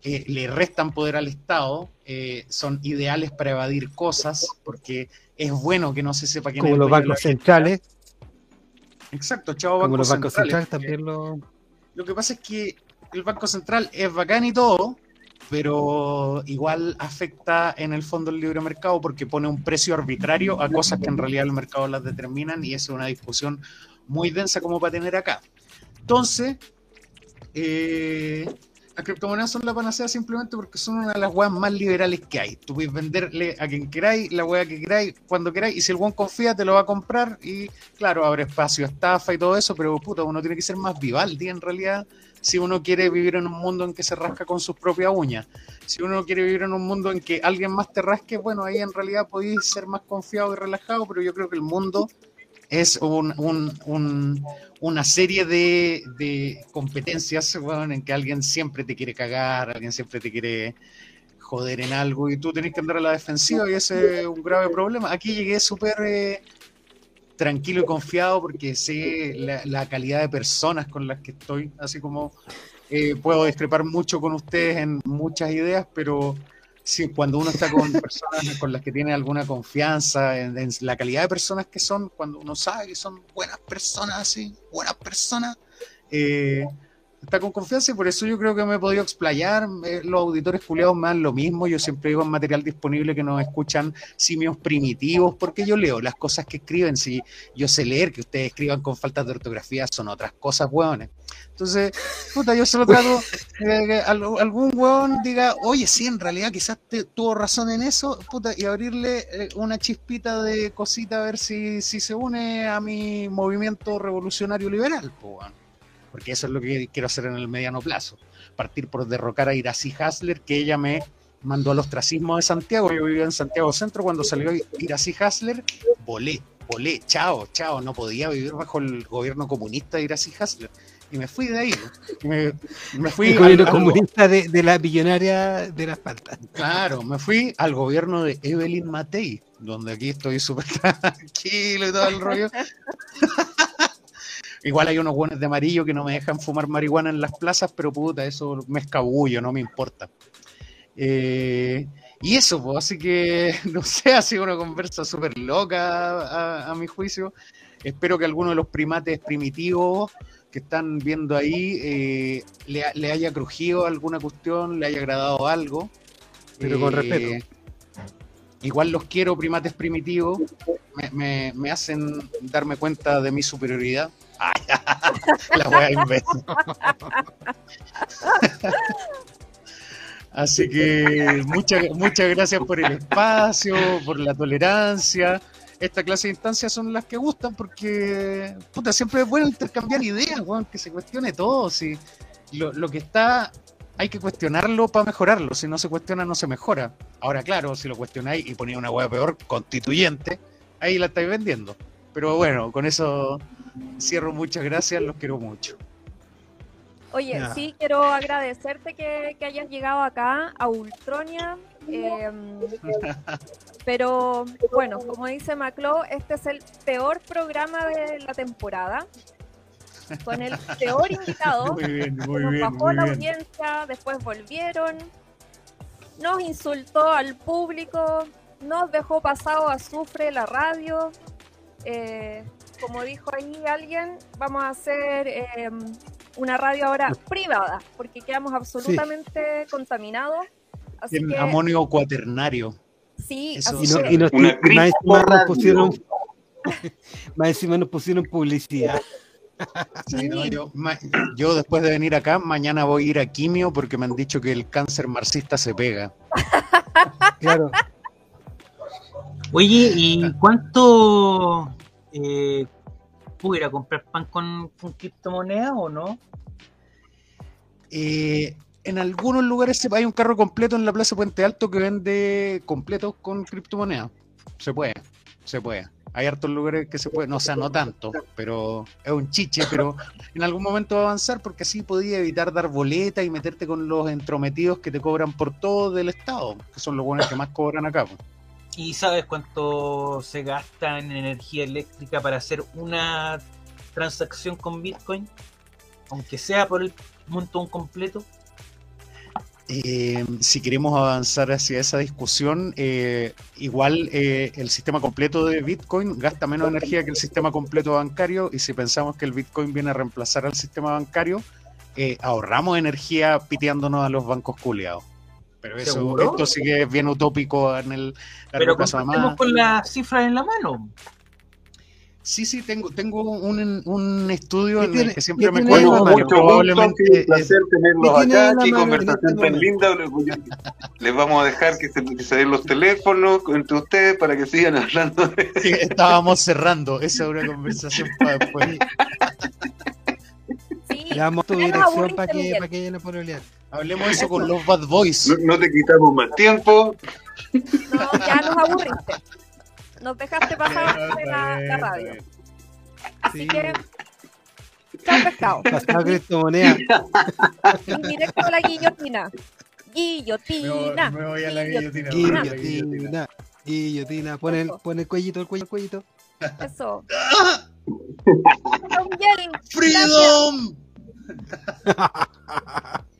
le restan poder al Estado, eh, son ideales para evadir cosas, porque es bueno que no se sepa quién Como los bancos centrales. Exacto, chavo, Como los bancos centrales, también lo... Lo que pasa es que el Banco Central es bacán y todo, pero igual afecta en el fondo el libre mercado porque pone un precio arbitrario a cosas que en realidad el mercado las determinan y es una discusión muy densa como para tener acá. Entonces, eh, las criptomonedas son la panacea simplemente porque son una de las weas más liberales que hay. Tú puedes venderle a quien queráis, la wea que queráis, cuando queráis, y si el buen confía, te lo va a comprar. Y claro, abre espacio estafa y todo eso, pero puta, uno tiene que ser más Vivaldi en realidad si uno quiere vivir en un mundo en que se rasca con sus propias uñas. Si uno quiere vivir en un mundo en que alguien más te rasque, bueno, ahí en realidad podéis ser más confiado y relajado, pero yo creo que el mundo es una serie de, competencias en que alguien siempre te quiere cagar, alguien siempre te quiere joder en algo y tú tenés que andar a la defensiva y ese es un grave problema. Aquí llegué súper eh, tranquilo y confiado porque sé la, calidad de personas con las que estoy, así como eh, puedo discrepar mucho con ustedes en muchas ideas, pero Sí, cuando uno está con personas con las que tiene alguna confianza en, la calidad de personas que son, cuando uno sabe que son buenas personas, así, buenas personas, eh, está con confianza y por eso yo creo que me he podido explayar. Eh, los auditores culiados me dan lo mismo. Yo siempre digo en material disponible que nos escuchan simios primitivos, porque yo leo las cosas que escriben. Si yo sé leer, que ustedes escriban con faltas de ortografía, son otras cosas, hueones. Entonces, puta, yo solo trato algún hueón diga, oye, sí, en realidad quizás tuvo razón en eso, puta, y abrirle eh, una chispita de cosita a ver si, si se une a mi movimiento revolucionario liberal, pues, porque eso es lo que quiero hacer en el mediano plazo. Partir por derrocar a Iracy Hasler, que ella me mandó al ostracismo de Santiago. Yo vivía en Santiago Centro cuando salió Iracy Hasler, volé, volé, chao, chao, no podía vivir bajo el gobierno comunista de Iracy Hasler. Y me fui de ahí. Me, me fui el gobierno comunista de, de, la billonaria de las faltas. Claro, me fui al gobierno de Evelyn Matei, donde aquí estoy súper tranquilo y todo el rollo. Igual hay unos buenos de amarillo que no me dejan fumar marihuana en las plazas, pero puta, eso me escabullo, no me importa. Eh, y eso, pues, así que, no sé, ha sido una conversa súper loca a, mi juicio. Espero que alguno de los primates primitivos que están viendo ahí eh, le, haya crujido alguna cuestión, le haya agradado algo. Pero con respeto. Eh, igual los quiero, primates primitivos, me, me hacen darme cuenta de mi superioridad la wea imbécil. Así que muchas, muchas gracias por el espacio, por la tolerancia. Esta clase de instancias son las que gustan porque puta, siempre es bueno intercambiar ideas, que se cuestione todo. Si lo, lo que está hay que cuestionarlo para mejorarlo. Si no se cuestiona, no se mejora. Ahora, claro, si lo cuestionáis y ponía una hueá peor, constituyente, ahí la estáis vendiendo. Pero bueno, con eso cierro. Muchas gracias, los quiero mucho. Oye, sí, quiero agradecerte que, hayas llegado acá a Ultronia. Em, pero bueno, como dice Maclo, este es el peor programa de la temporada. Con el peor invitado. Muy bien, muy nos bien. Bajó la audiencia, después volvieron. Nos insultó al público. Nos dejó pasado a Sufre la radio. Eh, como dijo ahí alguien, vamos a hacer em, una radio ahora privada, porque quedamos absolutamente contaminados. en amonio cuaternario. Sí, y, más encima nos pusieron, más encima nos pusieron publicidad. yo, después de venir acá, mañana voy a ir a quimio porque me han dicho que el cáncer marxista se pega. claro. Oye, ¿y cuánto eh, ir a comprar pan con, con criptomonedas o no? Eh, en algunos lugares hay un carro completo en la Plaza Puente Alto que vende completos con criptomonedas. Se puede, se puede. Hay hartos lugares que se puede, no, o sea, no tanto, pero es un chiche, pero en algún momento va a avanzar porque así podía evitar dar boleta y meterte con los entrometidos que te cobran por todo del Estado, que son los buenos que más cobran acá. ¿Y sabes cuánto se gasta en energía eléctrica para hacer una transacción con Bitcoin? Aunque sea por el montón completo. Eh, si queremos avanzar hacia esa discusión, eh, igual eh, el sistema completo de Bitcoin gasta menos energía que el sistema completo bancario y si pensamos que el Bitcoin viene a reemplazar al sistema bancario, ahorramos energía piteándonos a los bancos culiados. Pero eso, esto sí que es bien utópico en el Pero más. con las cifras en la mano. Sí, sí, tengo, tengo un, un estudio en el que siempre me cuento mucho probablemente un placer tenerlos acá, qué conversación tan linda. Les vamos a dejar que se, se, den los teléfonos entre ustedes para que sigan hablando. estábamos cerrando, esa es una conversación para después. Sí, Le damos tu dirección para que, para que ella no pueda olear. Hablemos eso con los Bad Boys. No, te quitamos más tiempo. No, ya nos aburriste. Nos dejaste pasar de la, la, radio. Así que. Chao pescado. Pasado criptomoneda. Directo a la guillotina. Guillotina. Me voy, a la guillotina. Guillotina. Guillotina. Pon el, pon el cuellito, el cuello, el cuellito. Eso. ¡Freedom!